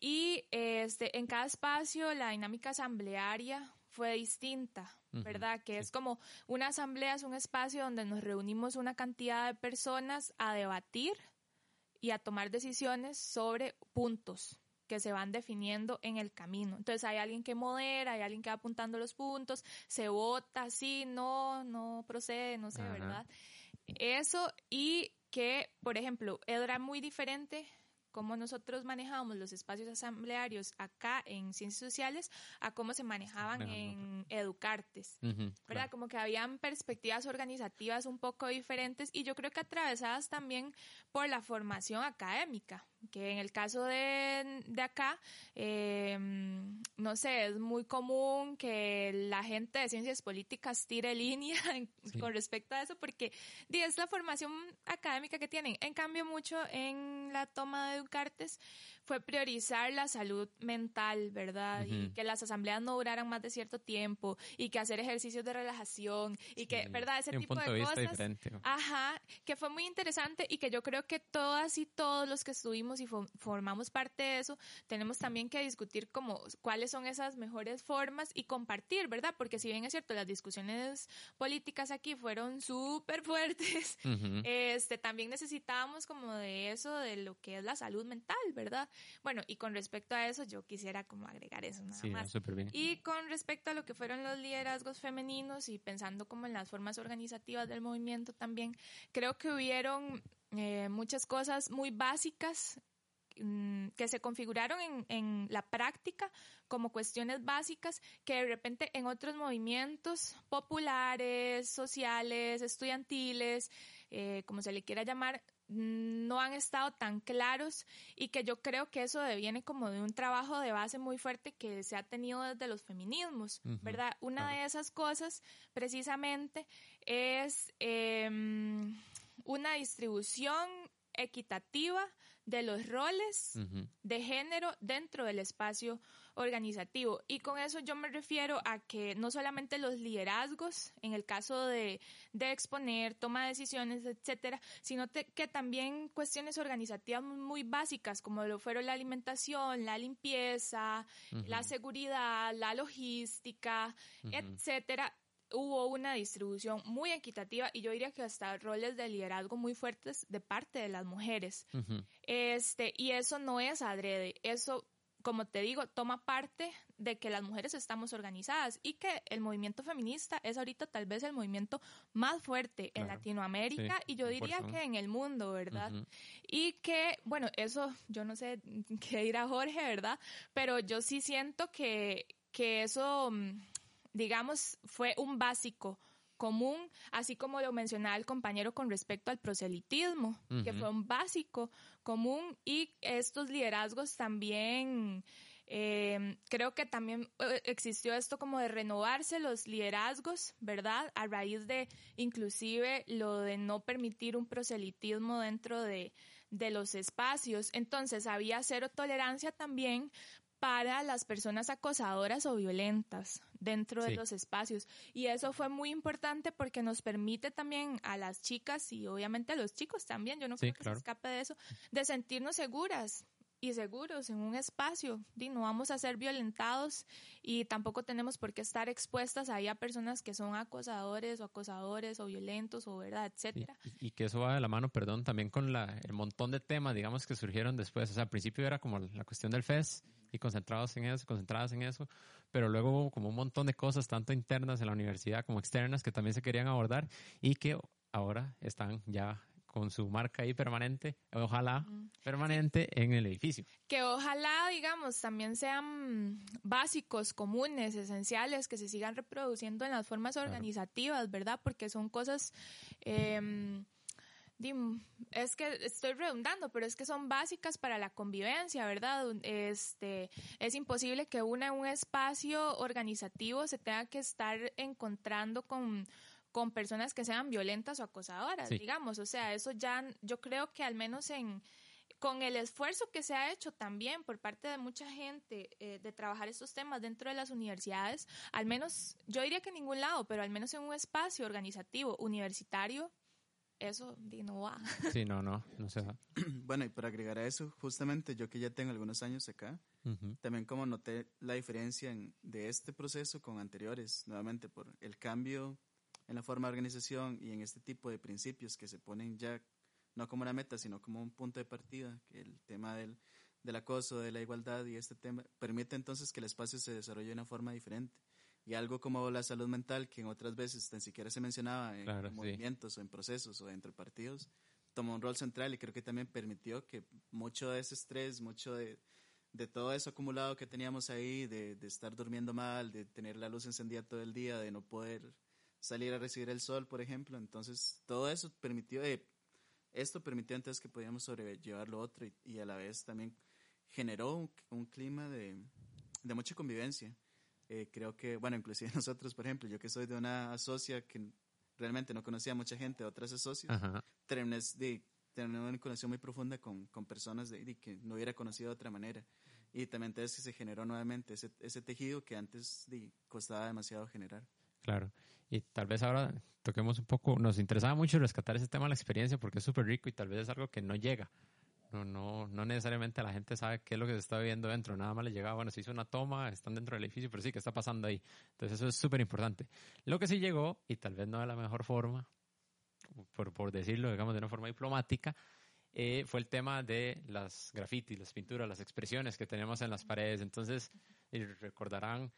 Speaker 6: Y este, en cada espacio la dinámica asamblearia fue distinta, ¿verdad? Uh -huh. Que sí. es como una asamblea es un espacio donde nos reunimos una cantidad de personas a debatir y a tomar decisiones sobre puntos que se van definiendo en el camino. Entonces hay alguien que modera, hay alguien que va apuntando los puntos, se vota, sí, no, no procede, no sé, Ajá. ¿verdad? Eso y que, por ejemplo, era muy diferente cómo nosotros manejábamos los espacios asamblearios acá en ciencias sociales a cómo se manejaban en Educartes, uh -huh, ¿verdad? Claro. Como que habían perspectivas organizativas un poco diferentes y yo creo que atravesadas también por la formación académica, que en el caso de, de acá, eh, no sé, es muy común que la gente de ciencias políticas tire línea sí. con respecto a eso, porque es la formación académica que tienen. En cambio, mucho en la toma de Educartes fue priorizar la salud mental, ¿verdad? Uh -huh. Y que las asambleas no duraran más de cierto tiempo y que hacer ejercicios de relajación y que. ¿verdad? Ese tipo
Speaker 3: de,
Speaker 6: de
Speaker 3: cosas.
Speaker 6: Diferente. Ajá, que fue muy interesante y que yo creo que todas y todos los que estuvimos y formamos parte de eso, tenemos también que discutir como cuáles son esas mejores formas y compartir, ¿verdad? Porque si bien es cierto, las discusiones políticas aquí fueron súper fuertes, uh -huh. este, también necesitábamos como de eso, de lo que es la salud mental, ¿verdad? Bueno, y con respecto a eso, yo quisiera como agregar eso nada
Speaker 3: sí,
Speaker 6: más.
Speaker 3: Bien.
Speaker 6: Y con respecto a lo que fueron los liderazgos femeninos y pensando como en las formas organizativas del movimiento también, creo que hubieron eh, muchas cosas muy básicas mm, que se configuraron en, en, la práctica como cuestiones básicas que de repente en otros movimientos populares, sociales, estudiantiles, eh, como se le quiera llamar, no han estado tan claros y que yo creo que eso deviene como de un trabajo de base muy fuerte que se ha tenido desde los feminismos, uh -huh, ¿verdad? Una claro. de esas cosas precisamente es eh, una distribución equitativa de los roles uh -huh. de género dentro del espacio organizativo. Y con eso yo me refiero a que no solamente los liderazgos, en el caso de, de exponer, toma de decisiones, etcétera, sino te, que también cuestiones organizativas muy básicas, como lo fueron la alimentación, la limpieza, uh -huh. la seguridad, la logística, uh -huh. etcétera, hubo una distribución muy equitativa y yo diría que hasta roles de liderazgo muy fuertes de parte de las mujeres. Uh -huh. Este, y eso no es adrede, eso como te digo, toma parte de que las mujeres estamos organizadas y que el movimiento feminista es ahorita tal vez el movimiento más fuerte claro. en Latinoamérica sí, y yo diría que en el mundo, ¿verdad? Uh -huh. Y que, bueno, eso yo no sé qué dirá Jorge, ¿verdad? Pero yo sí siento que, que eso, mm, digamos, fue un básico común, así como lo mencionaba el compañero con respecto al proselitismo, uh -huh. que fue un básico común y estos liderazgos también, eh, creo que también eh, existió esto como de renovarse los liderazgos, ¿verdad? A raíz de inclusive lo de no permitir un proselitismo dentro de, de los espacios. Entonces había cero tolerancia también para las personas acosadoras o violentas dentro de los espacios. Y eso fue muy importante porque nos permite también a las chicas y obviamente a los chicos también, yo no
Speaker 3: Sí,
Speaker 6: creo que
Speaker 3: claro.
Speaker 6: se escape de eso, de sentirnos seguras y seguros en un espacio. Y no vamos a ser violentados y tampoco tenemos por qué estar expuestas ahí a personas que son acosadores o acosadores o violentos o verdad, etcétera.
Speaker 3: Y, y que eso va de la mano, perdón, también con la, el montón de temas, digamos, que surgieron después. O sea, al principio era como la cuestión del FES y concentrados en eso, concentradas en eso, pero luego hubo como un montón de cosas, tanto internas en la universidad como externas, que también se querían abordar y que ahora están ya con su marca ahí permanente, ojalá permanente en el edificio.
Speaker 6: que ojalá, digamos, también sean básicos, comunes, esenciales, que se sigan reproduciendo en las formas organizativas, ¿verdad? Porque son cosas, eh, es que estoy redundando, pero es que son básicas para la convivencia, ¿verdad? Este, es imposible que una en un espacio organizativo se tenga que estar encontrando con con personas que sean violentas o acosadoras,
Speaker 3: Sí.
Speaker 6: digamos, o sea, eso ya yo creo que al menos en con el esfuerzo que se ha hecho también por parte de mucha gente eh, de trabajar estos temas dentro de las universidades, al menos, yo diría que en ningún lado, pero al menos en un espacio organizativo universitario, eso no va.
Speaker 3: Sí, no, no, no se da.
Speaker 5: Bueno, y para agregar a eso, justamente yo que ya tengo algunos años acá, también como noté la diferencia en- de este proceso con anteriores, nuevamente por el cambio en la forma de organización y en este tipo de principios que se ponen ya no como una meta, sino como un punto de partida, que el tema del, del acoso, de la igualdad y este tema permite entonces que el espacio se desarrolle de una forma diferente. Y algo como la salud mental, que en otras veces tan siquiera se mencionaba en,
Speaker 3: Claro,
Speaker 5: en
Speaker 3: sí.
Speaker 5: movimientos o en procesos o dentro de partidos, tomó un rol central y creo que también permitió que mucho de ese estrés, mucho de, de todo eso acumulado que teníamos ahí, de, de estar durmiendo mal, de tener la luz encendida todo el día, de no poder salir a recibir el sol, por ejemplo. Entonces, todo eso permitió, eh, esto permitió entonces que podíamos sobrellevar lo otro y, y a la vez también generó un, un clima de, de mucha convivencia. Eh, creo que, bueno, inclusive nosotros, por ejemplo, yo que soy de una asocia que realmente no conocía a mucha gente otras asocias,
Speaker 3: Ajá.
Speaker 5: terminé de tener una conexión muy profunda con, con personas de, de que no hubiera conocido de otra manera. Y también entonces se generó nuevamente ese, ese tejido que antes de, costaba demasiado generar.
Speaker 3: Claro. Y tal vez ahora toquemos un poco, nos interesaba mucho rescatar ese tema de la experiencia porque es súper rico y tal vez es algo que no llega. No, no, no necesariamente la gente sabe qué es lo que se está viviendo dentro. Nada más le llega, bueno, se hizo una toma, están dentro del edificio, pero sí, ¿qué está pasando ahí? Entonces eso es súper importante. Lo que sí llegó, y tal vez no de la mejor forma, por, por decirlo, digamos, de una forma diplomática, eh, fue el tema de las grafitis, las pinturas, las expresiones que tenemos en las paredes. Entonces, recordarán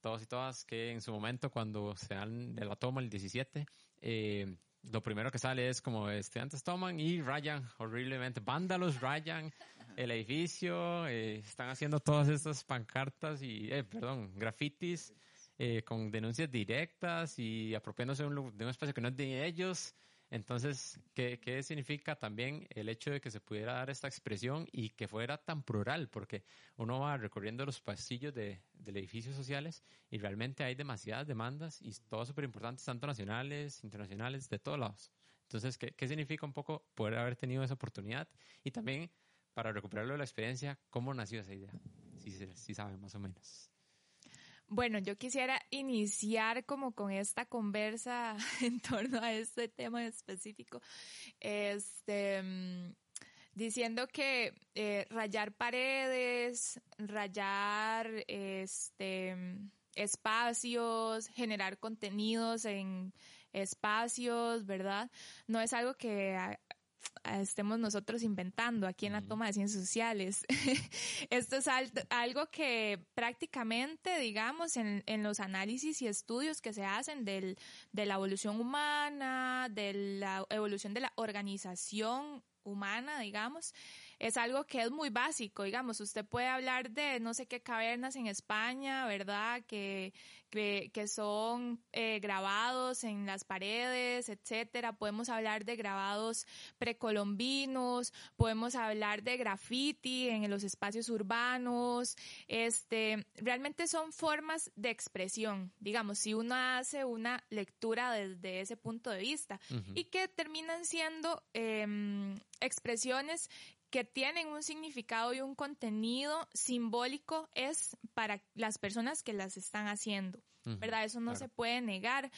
Speaker 3: todos y todas que en su momento cuando se dan de la toma el 17, eh, lo primero que sale es como estudiantes toman y rayan horriblemente, vándalos rayan el edificio, eh, están haciendo todas estas pancartas y, eh, perdón, grafitis eh, con denuncias directas y apropiándose de un, de un espacio que no es de ellos. Entonces, ¿qué, ¿qué significa también el hecho de que se pudiera dar esta expresión y que fuera tan plural? Porque uno va recorriendo los pasillos de, del edificio sociales y realmente hay demasiadas demandas y todas súper importantes, tanto nacionales, internacionales, de todos lados. Entonces, ¿qué, ¿qué significa un poco poder haber tenido esa oportunidad? Y también, para recuperarlo de la experiencia, ¿cómo nació esa idea? Si, si saben más o menos.
Speaker 6: Bueno, yo quisiera iniciar como con esta conversa en torno a este tema específico, este, mm, diciendo que eh, rayar paredes, rayar este, espacios, generar contenidos en espacios, ¿verdad? No es algo que estemos nosotros inventando aquí en la toma de ciencias sociales. Esto es al- algo que prácticamente, digamos, en, en los análisis y estudios que se hacen del, de la evolución humana, de la evolución de la organización humana, digamos, es algo que es muy básico, digamos, usted puede hablar de no sé qué cavernas en España, ¿verdad? Que, que, que son eh, grabados en las paredes, etcétera. Podemos hablar de grabados precolombinos, podemos hablar de graffiti en los espacios urbanos. Este, realmente son formas de expresión, digamos, si uno hace una lectura desde ese punto de vista y que terminan siendo em, expresiones que tienen un significado y un contenido simbólico es para las personas que las están haciendo, ¿verdad? Eso no se puede negar.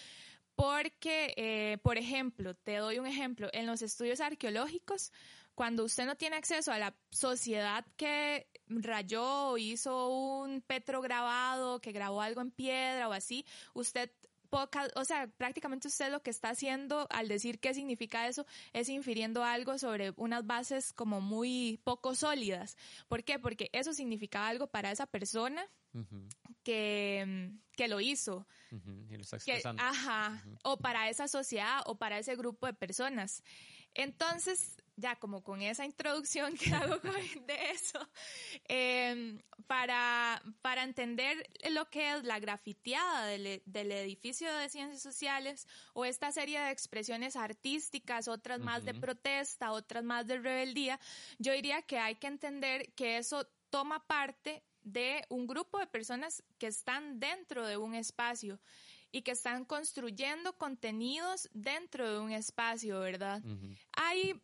Speaker 6: Porque, eh, por ejemplo, te doy un ejemplo, en los estudios arqueológicos, cuando usted no tiene acceso a la sociedad que rayó, hizo un petrograbado, que grabó algo en piedra o así, usted o sea, prácticamente usted lo que está haciendo al decir qué significa eso es infiriendo algo sobre unas bases como muy poco sólidas. ¿Por qué? Porque eso significaba algo para esa persona que, que, lo hizo.
Speaker 3: Y lo está expresando.
Speaker 6: ajá, o para esa sociedad o para ese grupo de personas. Entonces, ya como con esa introducción que hago de eso, em, para, para entender lo que es la grafiteada del, del, edificio de ciencias sociales o esta serie de expresiones artísticas, otras más de protesta, otras más de rebeldía, yo diría que hay que entender que eso toma parte de un grupo de personas que están dentro de un espacio y que están construyendo contenidos dentro de un espacio, ¿verdad? Hay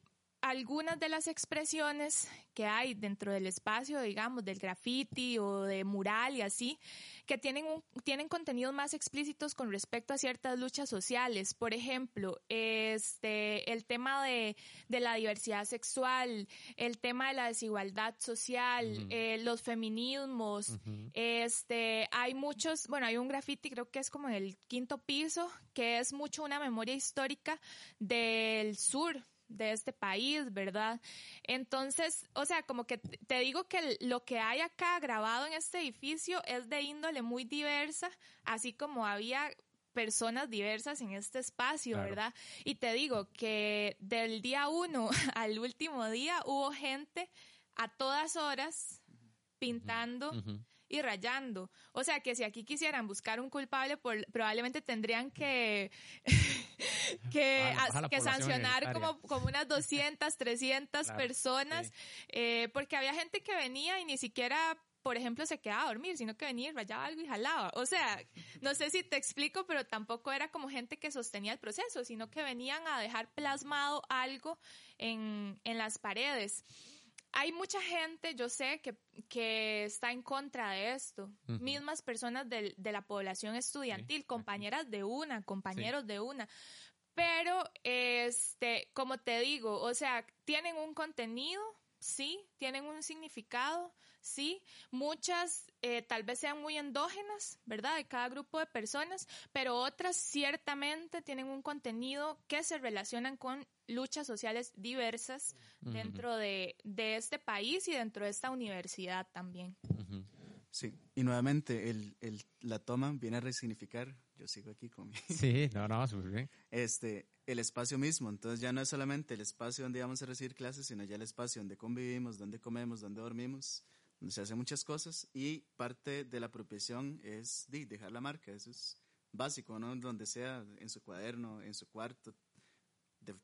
Speaker 6: algunas de las expresiones que hay dentro del espacio, digamos, del graffiti o de mural y así, que tienen, un, tienen contenidos más explícitos con respecto a ciertas luchas sociales. Por ejemplo, este, el tema de, de la diversidad sexual, el tema de la desigualdad social, eh, los feminismos. este, hay muchos, bueno, hay un graffiti, creo que es como en el quinto piso, que es mucho una memoria histórica del sur de este país, ¿verdad? Entonces, o sea, como que te digo que lo que hay acá grabado en este edificio es de índole muy diversa, así como había personas diversas en este espacio, ¿verdad? Y te digo que del día uno al último día hubo gente a todas horas pintando y rayando. O sea que si aquí quisieran buscar un culpable, probablemente tendrían que, que, que sancionar como, como unas 200, 300 personas, eh, porque había gente que venía y ni siquiera por ejemplo, se quedaba a dormir, sino que venía y rayaba algo y jalaba. O sea, no sé si te explico, pero tampoco era como gente que sostenía el proceso, sino que venían a dejar plasmado algo en, en las paredes hay mucha gente, yo sé, que, que está en contra de esto. Mismas personas de, la población estudiantil, compañeras de una, compañeros de una. Pero, este, como te digo, o sea, tienen un contenido, sí, tienen un significado, sí. Muchas eh, tal vez sean muy endógenas, ¿verdad? De cada grupo de personas, pero otras ciertamente tienen un contenido que se relacionan con luchas sociales diversas dentro de, este país y dentro de esta universidad también.
Speaker 5: Sí, y nuevamente el, el, la toma viene a resignificar, yo sigo aquí con
Speaker 3: Sí, no, no, súper bien.
Speaker 5: Este, el espacio mismo, entonces ya no es solamente el espacio donde vamos a recibir clases, sino ya el espacio donde convivimos, donde comemos, donde dormimos, donde se hacen muchas cosas y parte de la apropiación es dejar la marca, eso es básico, ¿no? Donde sea, en su cuaderno, en su cuarto,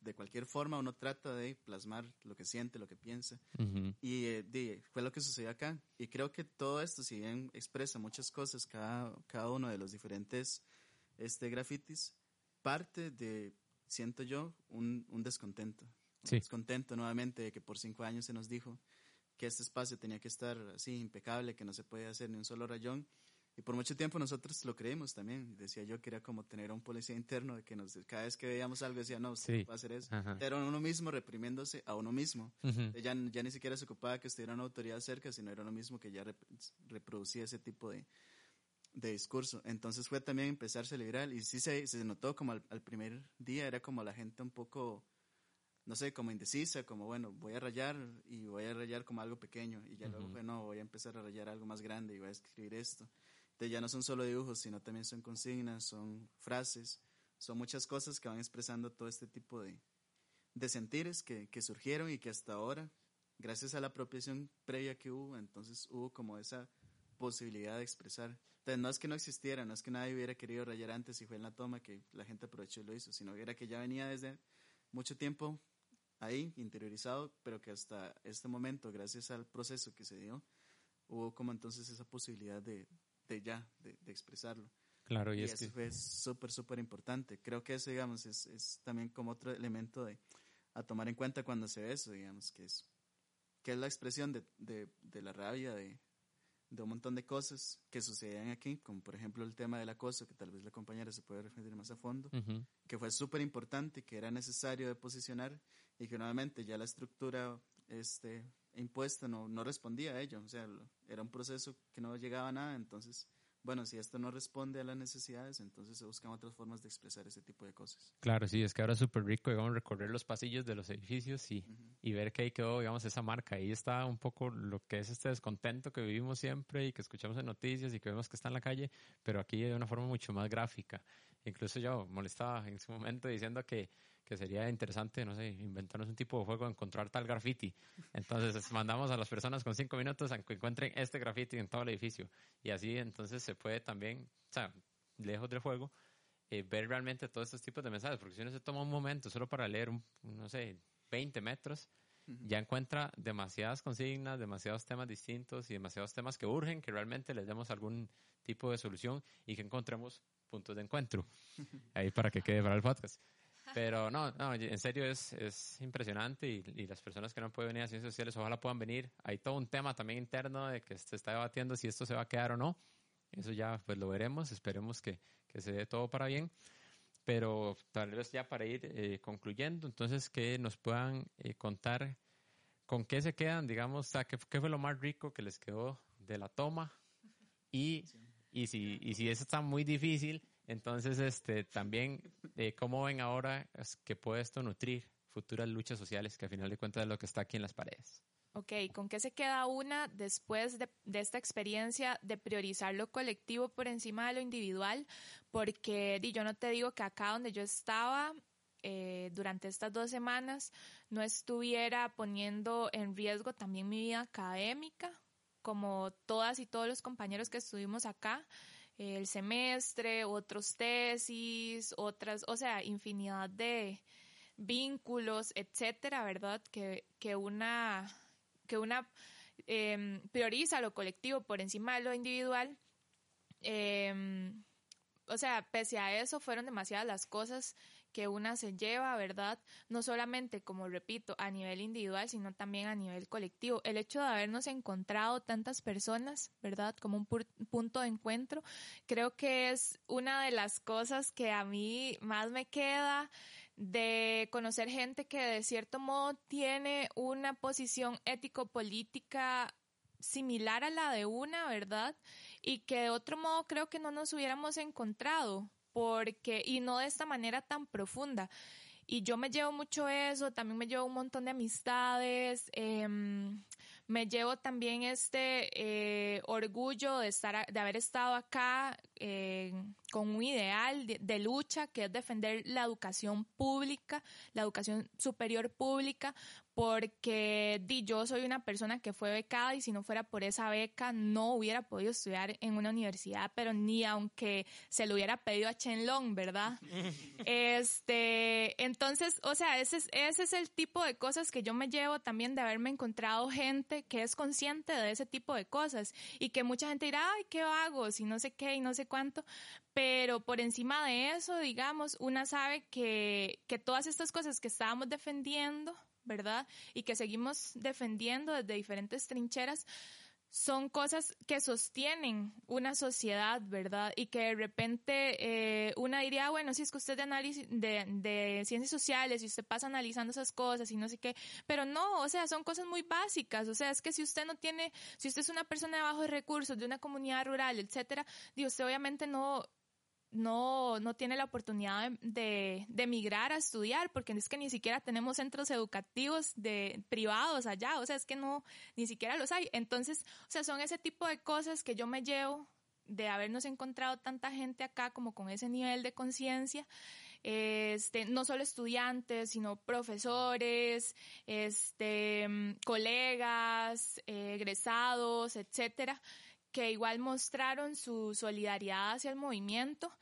Speaker 5: de, cualquier forma uno trata de plasmar lo que siente, lo que piensa. Y eh, fue lo que sucedió acá. Y creo que todo esto, si bien expresa muchas cosas, cada, cada uno de los diferentes este, grafitis, parte de, siento yo, un, un descontento. Un descontento nuevamente de que por cinco años se nos dijo que este espacio tenía que estar así impecable, que no se podía hacer ni un solo rayón. Y por mucho tiempo nosotros lo creímos también. Decía yo que era como tener a un policía interno de que nos, cada vez que veíamos algo decía, no, usted va a hacer eso. Era uno mismo reprimiéndose a uno mismo. ya, ya, ni siquiera se ocupaba que estuviera una autoridad cerca, sino era uno mismo que ya reproducía ese tipo de, de discurso. Entonces fue también empezarse a liberar y sí se, se notó como al, primer día era como la gente un poco, no sé, como indecisa, como bueno, voy a rayar y voy a rayar como algo pequeño y ya luego fue, no, voy a empezar a rayar algo más grande y voy a escribir esto ya no son solo dibujos, sino también son consignas, son frases, son muchas cosas que van expresando todo este tipo de, de sentires que, que surgieron y que hasta ahora, gracias a la apropiación previa que hubo, entonces hubo como esa posibilidad de expresar. Entonces no es que no existiera, no es que nadie hubiera querido rayar antes y fue en la toma que la gente aprovechó y lo hizo, sino era que ya venía desde mucho tiempo ahí, interiorizado, pero que hasta este momento, gracias al proceso que se dio, hubo como entonces esa posibilidad de, de ya, de, expresarlo.
Speaker 3: Claro, y,
Speaker 5: y
Speaker 3: es
Speaker 5: eso fue súper, súper importante. Creo que eso, digamos, es, es, también como otro elemento de, a tomar en cuenta cuando se ve eso, digamos, que es que es la expresión de, de, de la rabia, de, de un montón de cosas que sucedían aquí, como por ejemplo el tema del acoso, que tal vez la compañera se puede referir más a fondo, que fue súper importante, que era necesario de posicionar y que nuevamente ya la estructura este, impuesta no, no respondía a ello, o sea, era un proceso que no llegaba a nada, entonces bueno, si esto no responde a las necesidades, entonces se buscan otras formas de expresar ese tipo de cosas.
Speaker 3: Claro, sí, es que ahora es súper rico, digamos, recorrer los pasillos de los edificios y, y ver que ahí quedó, digamos, esa marca. Ahí está un poco lo que es este descontento que vivimos siempre y que escuchamos en noticias y que vemos que está en la calle, pero aquí de una forma mucho más gráfica. Incluso yo molestaba en ese momento diciendo que que sería interesante, no sé, inventarnos un tipo de juego, encontrar tal graffiti. Entonces mandamos a las personas con cinco minutos a que encuentren este graffiti en todo el edificio. Y así entonces se puede también, o sea, lejos del juego, eh, ver realmente todos estos tipos de mensajes. Porque si uno se toma un momento solo para leer, no sé, 20 metros, ya encuentra demasiadas consignas, demasiados temas distintos y demasiados temas que urgen que realmente les demos algún tipo de solución y que encontremos puntos de encuentro. Ahí para que quede para el podcast. Pero no, no, en serio es, es impresionante y, y, las personas que no pueden venir a ciencias sociales ojalá puedan venir. Hay todo un tema también interno de que se está debatiendo si esto se va a quedar o no. Eso ya pues lo veremos, esperemos que, que se dé todo para bien. Pero tal vez ya para ir eh, concluyendo, entonces que nos puedan eh, contar con qué se quedan, digamos, qué, fue lo más rico que les quedó de la toma y, y, si, y si eso está muy difícil, entonces, este, también, eh, ¿cómo ven ahora que puede esto nutrir futuras luchas sociales, que al final de cuentas es lo que está aquí en las paredes?
Speaker 6: Ok, ¿con qué se queda una después de, esta experiencia de priorizar lo colectivo por encima de lo individual? Porque di, yo no te digo que acá donde yo estaba eh, durante estas dos semanas no estuviera poniendo en riesgo también mi vida académica, como todas y todos los compañeros que estuvimos acá el semestre, otros tesis, otras, o sea, infinidad de vínculos, etcétera, ¿verdad? Que, que una, que una eh, prioriza lo colectivo por encima de lo individual. Eh, o sea, pese a eso, fueron demasiadas las cosas que una se lleva, ¿verdad? No solamente, como repito, a nivel individual, sino también a nivel colectivo. El hecho de habernos encontrado tantas personas, ¿verdad? Como un punto de encuentro, creo que es una de las cosas que a mí más me queda de conocer gente que de cierto modo tiene una posición ético-política similar a la de una, ¿verdad? Y que de otro modo creo que no nos hubiéramos encontrado, porque, y no de esta manera tan profunda. Y yo me llevo mucho eso, también me llevo un montón de amistades, eh, me llevo también este eh, orgullo de, estar, de haber estado acá eh, con un ideal de, de, lucha que es defender la educación pública, la educación superior pública, porque di, yo soy una persona que fue becada y si no fuera por esa beca no hubiera podido estudiar en una universidad, pero ni aunque se lo hubiera pedido a Chen Long, ¿verdad? este, entonces, o sea, ese es, ese es el tipo de cosas que yo me llevo también de haberme encontrado gente que es consciente de ese tipo de cosas y que mucha gente dirá, ay, ¿qué hago? Si no sé qué y no sé cuánto, pero por encima de eso, digamos, una sabe que, que todas estas cosas que estábamos defendiendo, ¿verdad? Y que seguimos defendiendo desde diferentes trincheras, son cosas que sostienen una sociedad, ¿verdad? Y que de repente eh, una diría, bueno, si es que usted de análisis de, de, ciencias sociales y usted pasa analizando esas cosas y no sé qué, pero no, o sea, son cosas muy básicas, o sea, es que si usted no tiene, si usted es una persona de bajos recursos, de una comunidad rural, etcétera, digo, usted obviamente no no, no tiene la oportunidad de, de, emigrar a estudiar, porque es que ni siquiera tenemos centros educativos de privados allá, o sea, es que no, ni siquiera los hay. Entonces, o sea, son ese tipo de cosas que yo me llevo de habernos encontrado tanta gente acá como con ese nivel de conciencia, este, no solo estudiantes, sino profesores, este, colegas, eh, egresados, etcétera que igual mostraron su solidaridad hacia el movimiento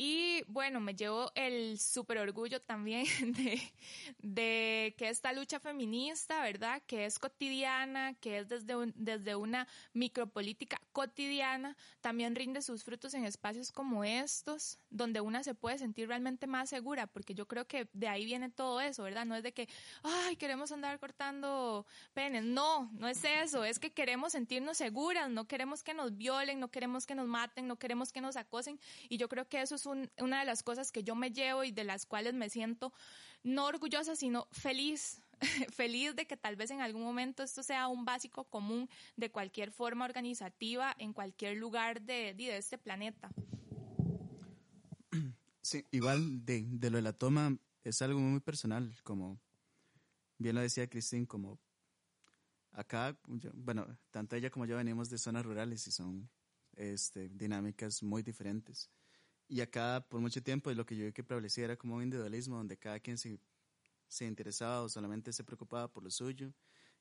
Speaker 6: Y bueno, me llevo el súper orgullo también de, que esta lucha feminista, ¿verdad? Que es cotidiana, que es desde, desde una micropolítica cotidiana, también rinde sus frutos en espacios como estos, donde una se puede sentir realmente más segura, porque yo creo que de ahí viene todo eso, ¿verdad? No es de que, ay, queremos andar cortando penes. No, no es eso, es que queremos sentirnos seguras, no queremos que nos violen, no queremos que nos maten, no queremos que nos acosen. Y yo creo que eso es una de las cosas que yo me llevo y de las cuales me siento no orgullosa, sino feliz, feliz de que tal vez en algún momento esto sea un básico común de cualquier forma organizativa en cualquier lugar de, de este planeta.
Speaker 5: Sí, igual de, de, lo de la toma es algo muy personal, como bien lo decía Cristín, como acá, bueno, tanto ella como yo venimos de zonas rurales y son este, dinámicas muy diferentes. Y acá por mucho tiempo lo que yo vi que prevalecía era como un individualismo donde cada quien se, se interesaba o solamente se preocupaba por lo suyo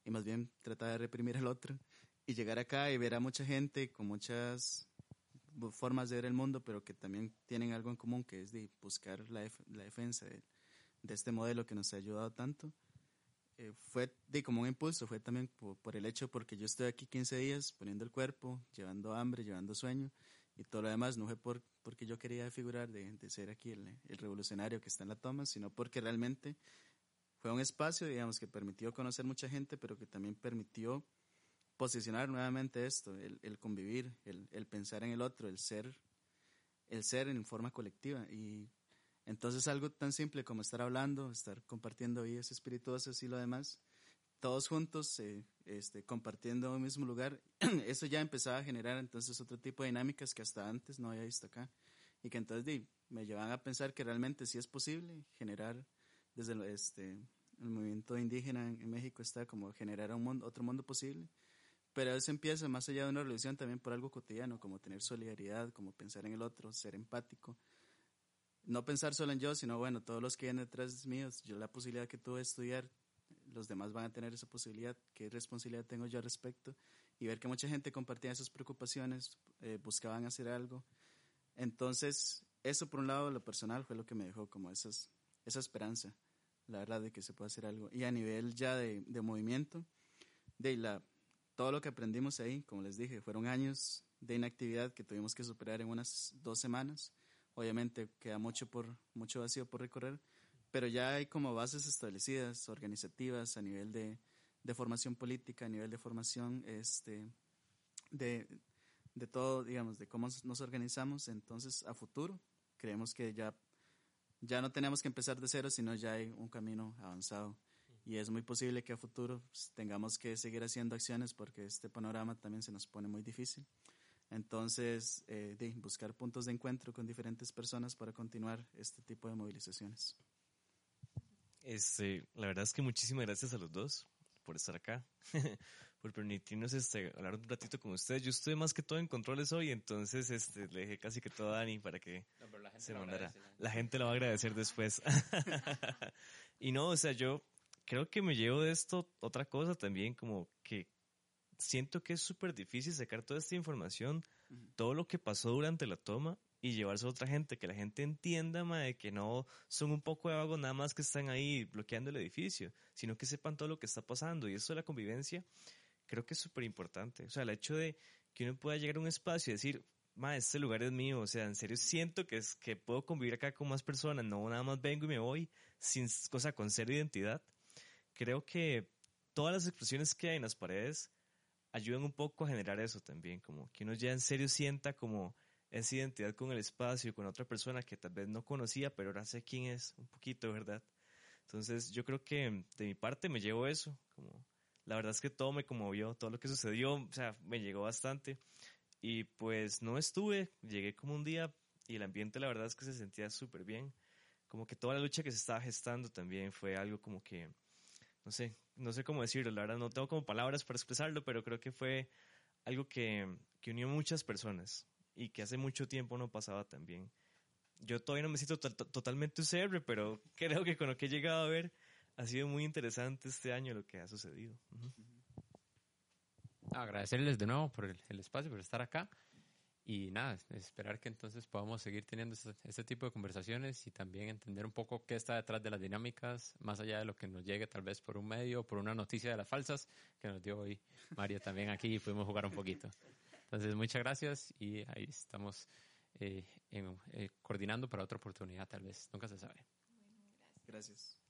Speaker 5: y más bien trataba de reprimir al otro. Y llegar acá y ver a mucha gente con muchas formas de ver el mundo, pero que también tienen algo en común, que es de buscar la, la defensa de, de, este modelo que nos ha ayudado tanto, eh, fue de como un impulso, fue también por, por, el hecho porque yo estoy aquí 15 días poniendo el cuerpo, llevando hambre, llevando sueño, y todo lo demás no fue por, porque yo quería figurar de, ser aquí el, revolucionario que está en la toma, sino porque realmente fue un espacio, digamos, que permitió conocer mucha gente, pero que también permitió posicionar nuevamente esto, el, convivir, el, el, pensar en el otro, el ser, el ser en forma colectiva. Y entonces algo tan simple como estar hablando, estar compartiendo vidas espirituosas y lo demás, todos juntos, eh, este, compartiendo un mismo lugar, eso ya empezaba a generar entonces otro tipo de dinámicas que hasta antes no había visto acá. Y que entonces me llevan a pensar que realmente sí es posible generar desde el, este, el movimiento indígena en, México está como generar un mundo, otro mundo posible. Pero eso empieza más allá de una revolución también por algo cotidiano, como tener solidaridad, como pensar en el otro, ser empático. No pensar solo en yo, sino bueno, todos los que vienen detrás míos, yo la posibilidad que tuve de estudiar, los demás van a tener esa posibilidad, qué responsabilidad tengo yo al respecto, y ver que mucha gente compartía esas preocupaciones, eh, buscaban hacer algo. Entonces, eso por un lado, lo personal, fue lo que me dejó como esas, esa esperanza, la verdad, de que se puede hacer algo. Y a nivel ya de, de movimiento, de la, todo lo que aprendimos ahí, como les dije, fueron años de inactividad que tuvimos que superar en unas dos semanas. Obviamente queda mucho, por, mucho vacío por recorrer, pero ya hay como bases establecidas, organizativas, a nivel de, de formación política, a nivel de formación este, de, de todo, digamos, de cómo nos organizamos. Entonces, a futuro, creemos que ya, ya no tenemos que empezar de cero, sino ya hay un camino avanzado. Y es muy posible que a futuro pues, tengamos que seguir haciendo acciones porque este panorama también se nos pone muy difícil. Entonces, eh, de buscar puntos de encuentro con diferentes personas para continuar este tipo de movilizaciones.
Speaker 4: Este, la verdad es que muchísimas gracias a los dos por estar acá, por permitirnos este, hablar un ratito con ustedes. Yo estoy más que todo en controles hoy, entonces este, le dejé casi que todo a Dani para que
Speaker 3: no,
Speaker 4: se mandara. La gente lo va a agradecer después. y no, o sea, yo creo que me llevo de esto otra cosa también, como que siento que es súper difícil sacar toda esta información, uh -huh. todo lo que pasó durante la toma y llevarse a otra gente, que la gente entienda, de que no son un poco de vagos nada más que están ahí bloqueando el edificio, sino que sepan todo lo que está pasando. Y eso de la convivencia creo que es súper importante. O sea, el hecho de que uno pueda llegar a un espacio y decir, ma, este lugar es mío, o sea, en serio siento que es que puedo convivir acá con más personas, no nada más vengo y me voy sin cosa con cero identidad. Creo que todas las expresiones que hay en las paredes ayudan un poco a generar eso también, como que uno ya en serio sienta como esa identidad con el espacio, con otra persona que tal vez no conocía, pero ahora sé quién es, un poquito, ¿verdad? Entonces yo creo que de mi parte me llevo eso, como la verdad es que todo me conmovió, todo lo que sucedió, o sea, me llegó bastante. Y pues no estuve, llegué como un día y el ambiente la verdad es que se sentía súper bien. Como que toda la lucha que se estaba gestando también fue algo como que, no sé, no sé cómo decirlo, la verdad no tengo como palabras para expresarlo, pero creo que fue algo que, que unió muchas personas y que hace mucho tiempo no pasaba también. Yo todavía no me siento totalmente UCR, pero creo que con lo que he llegado a ver ha sido muy interesante este año lo que ha sucedido. Uh -huh.
Speaker 3: Agradecerles de nuevo por el, el, espacio, por estar acá. Y nada, esperar que entonces podamos seguir teniendo este, este, tipo de conversaciones y también entender un poco qué está detrás de las dinámicas, más allá de lo que nos llegue tal vez por un medio o por una noticia de las falsas que nos dio hoy Mario también aquí y pudimos jugar un poquito. Entonces, muchas gracias y ahí estamos eh, en, eh, coordinando para otra oportunidad, tal vez. Nunca se sabe.
Speaker 5: Gracias.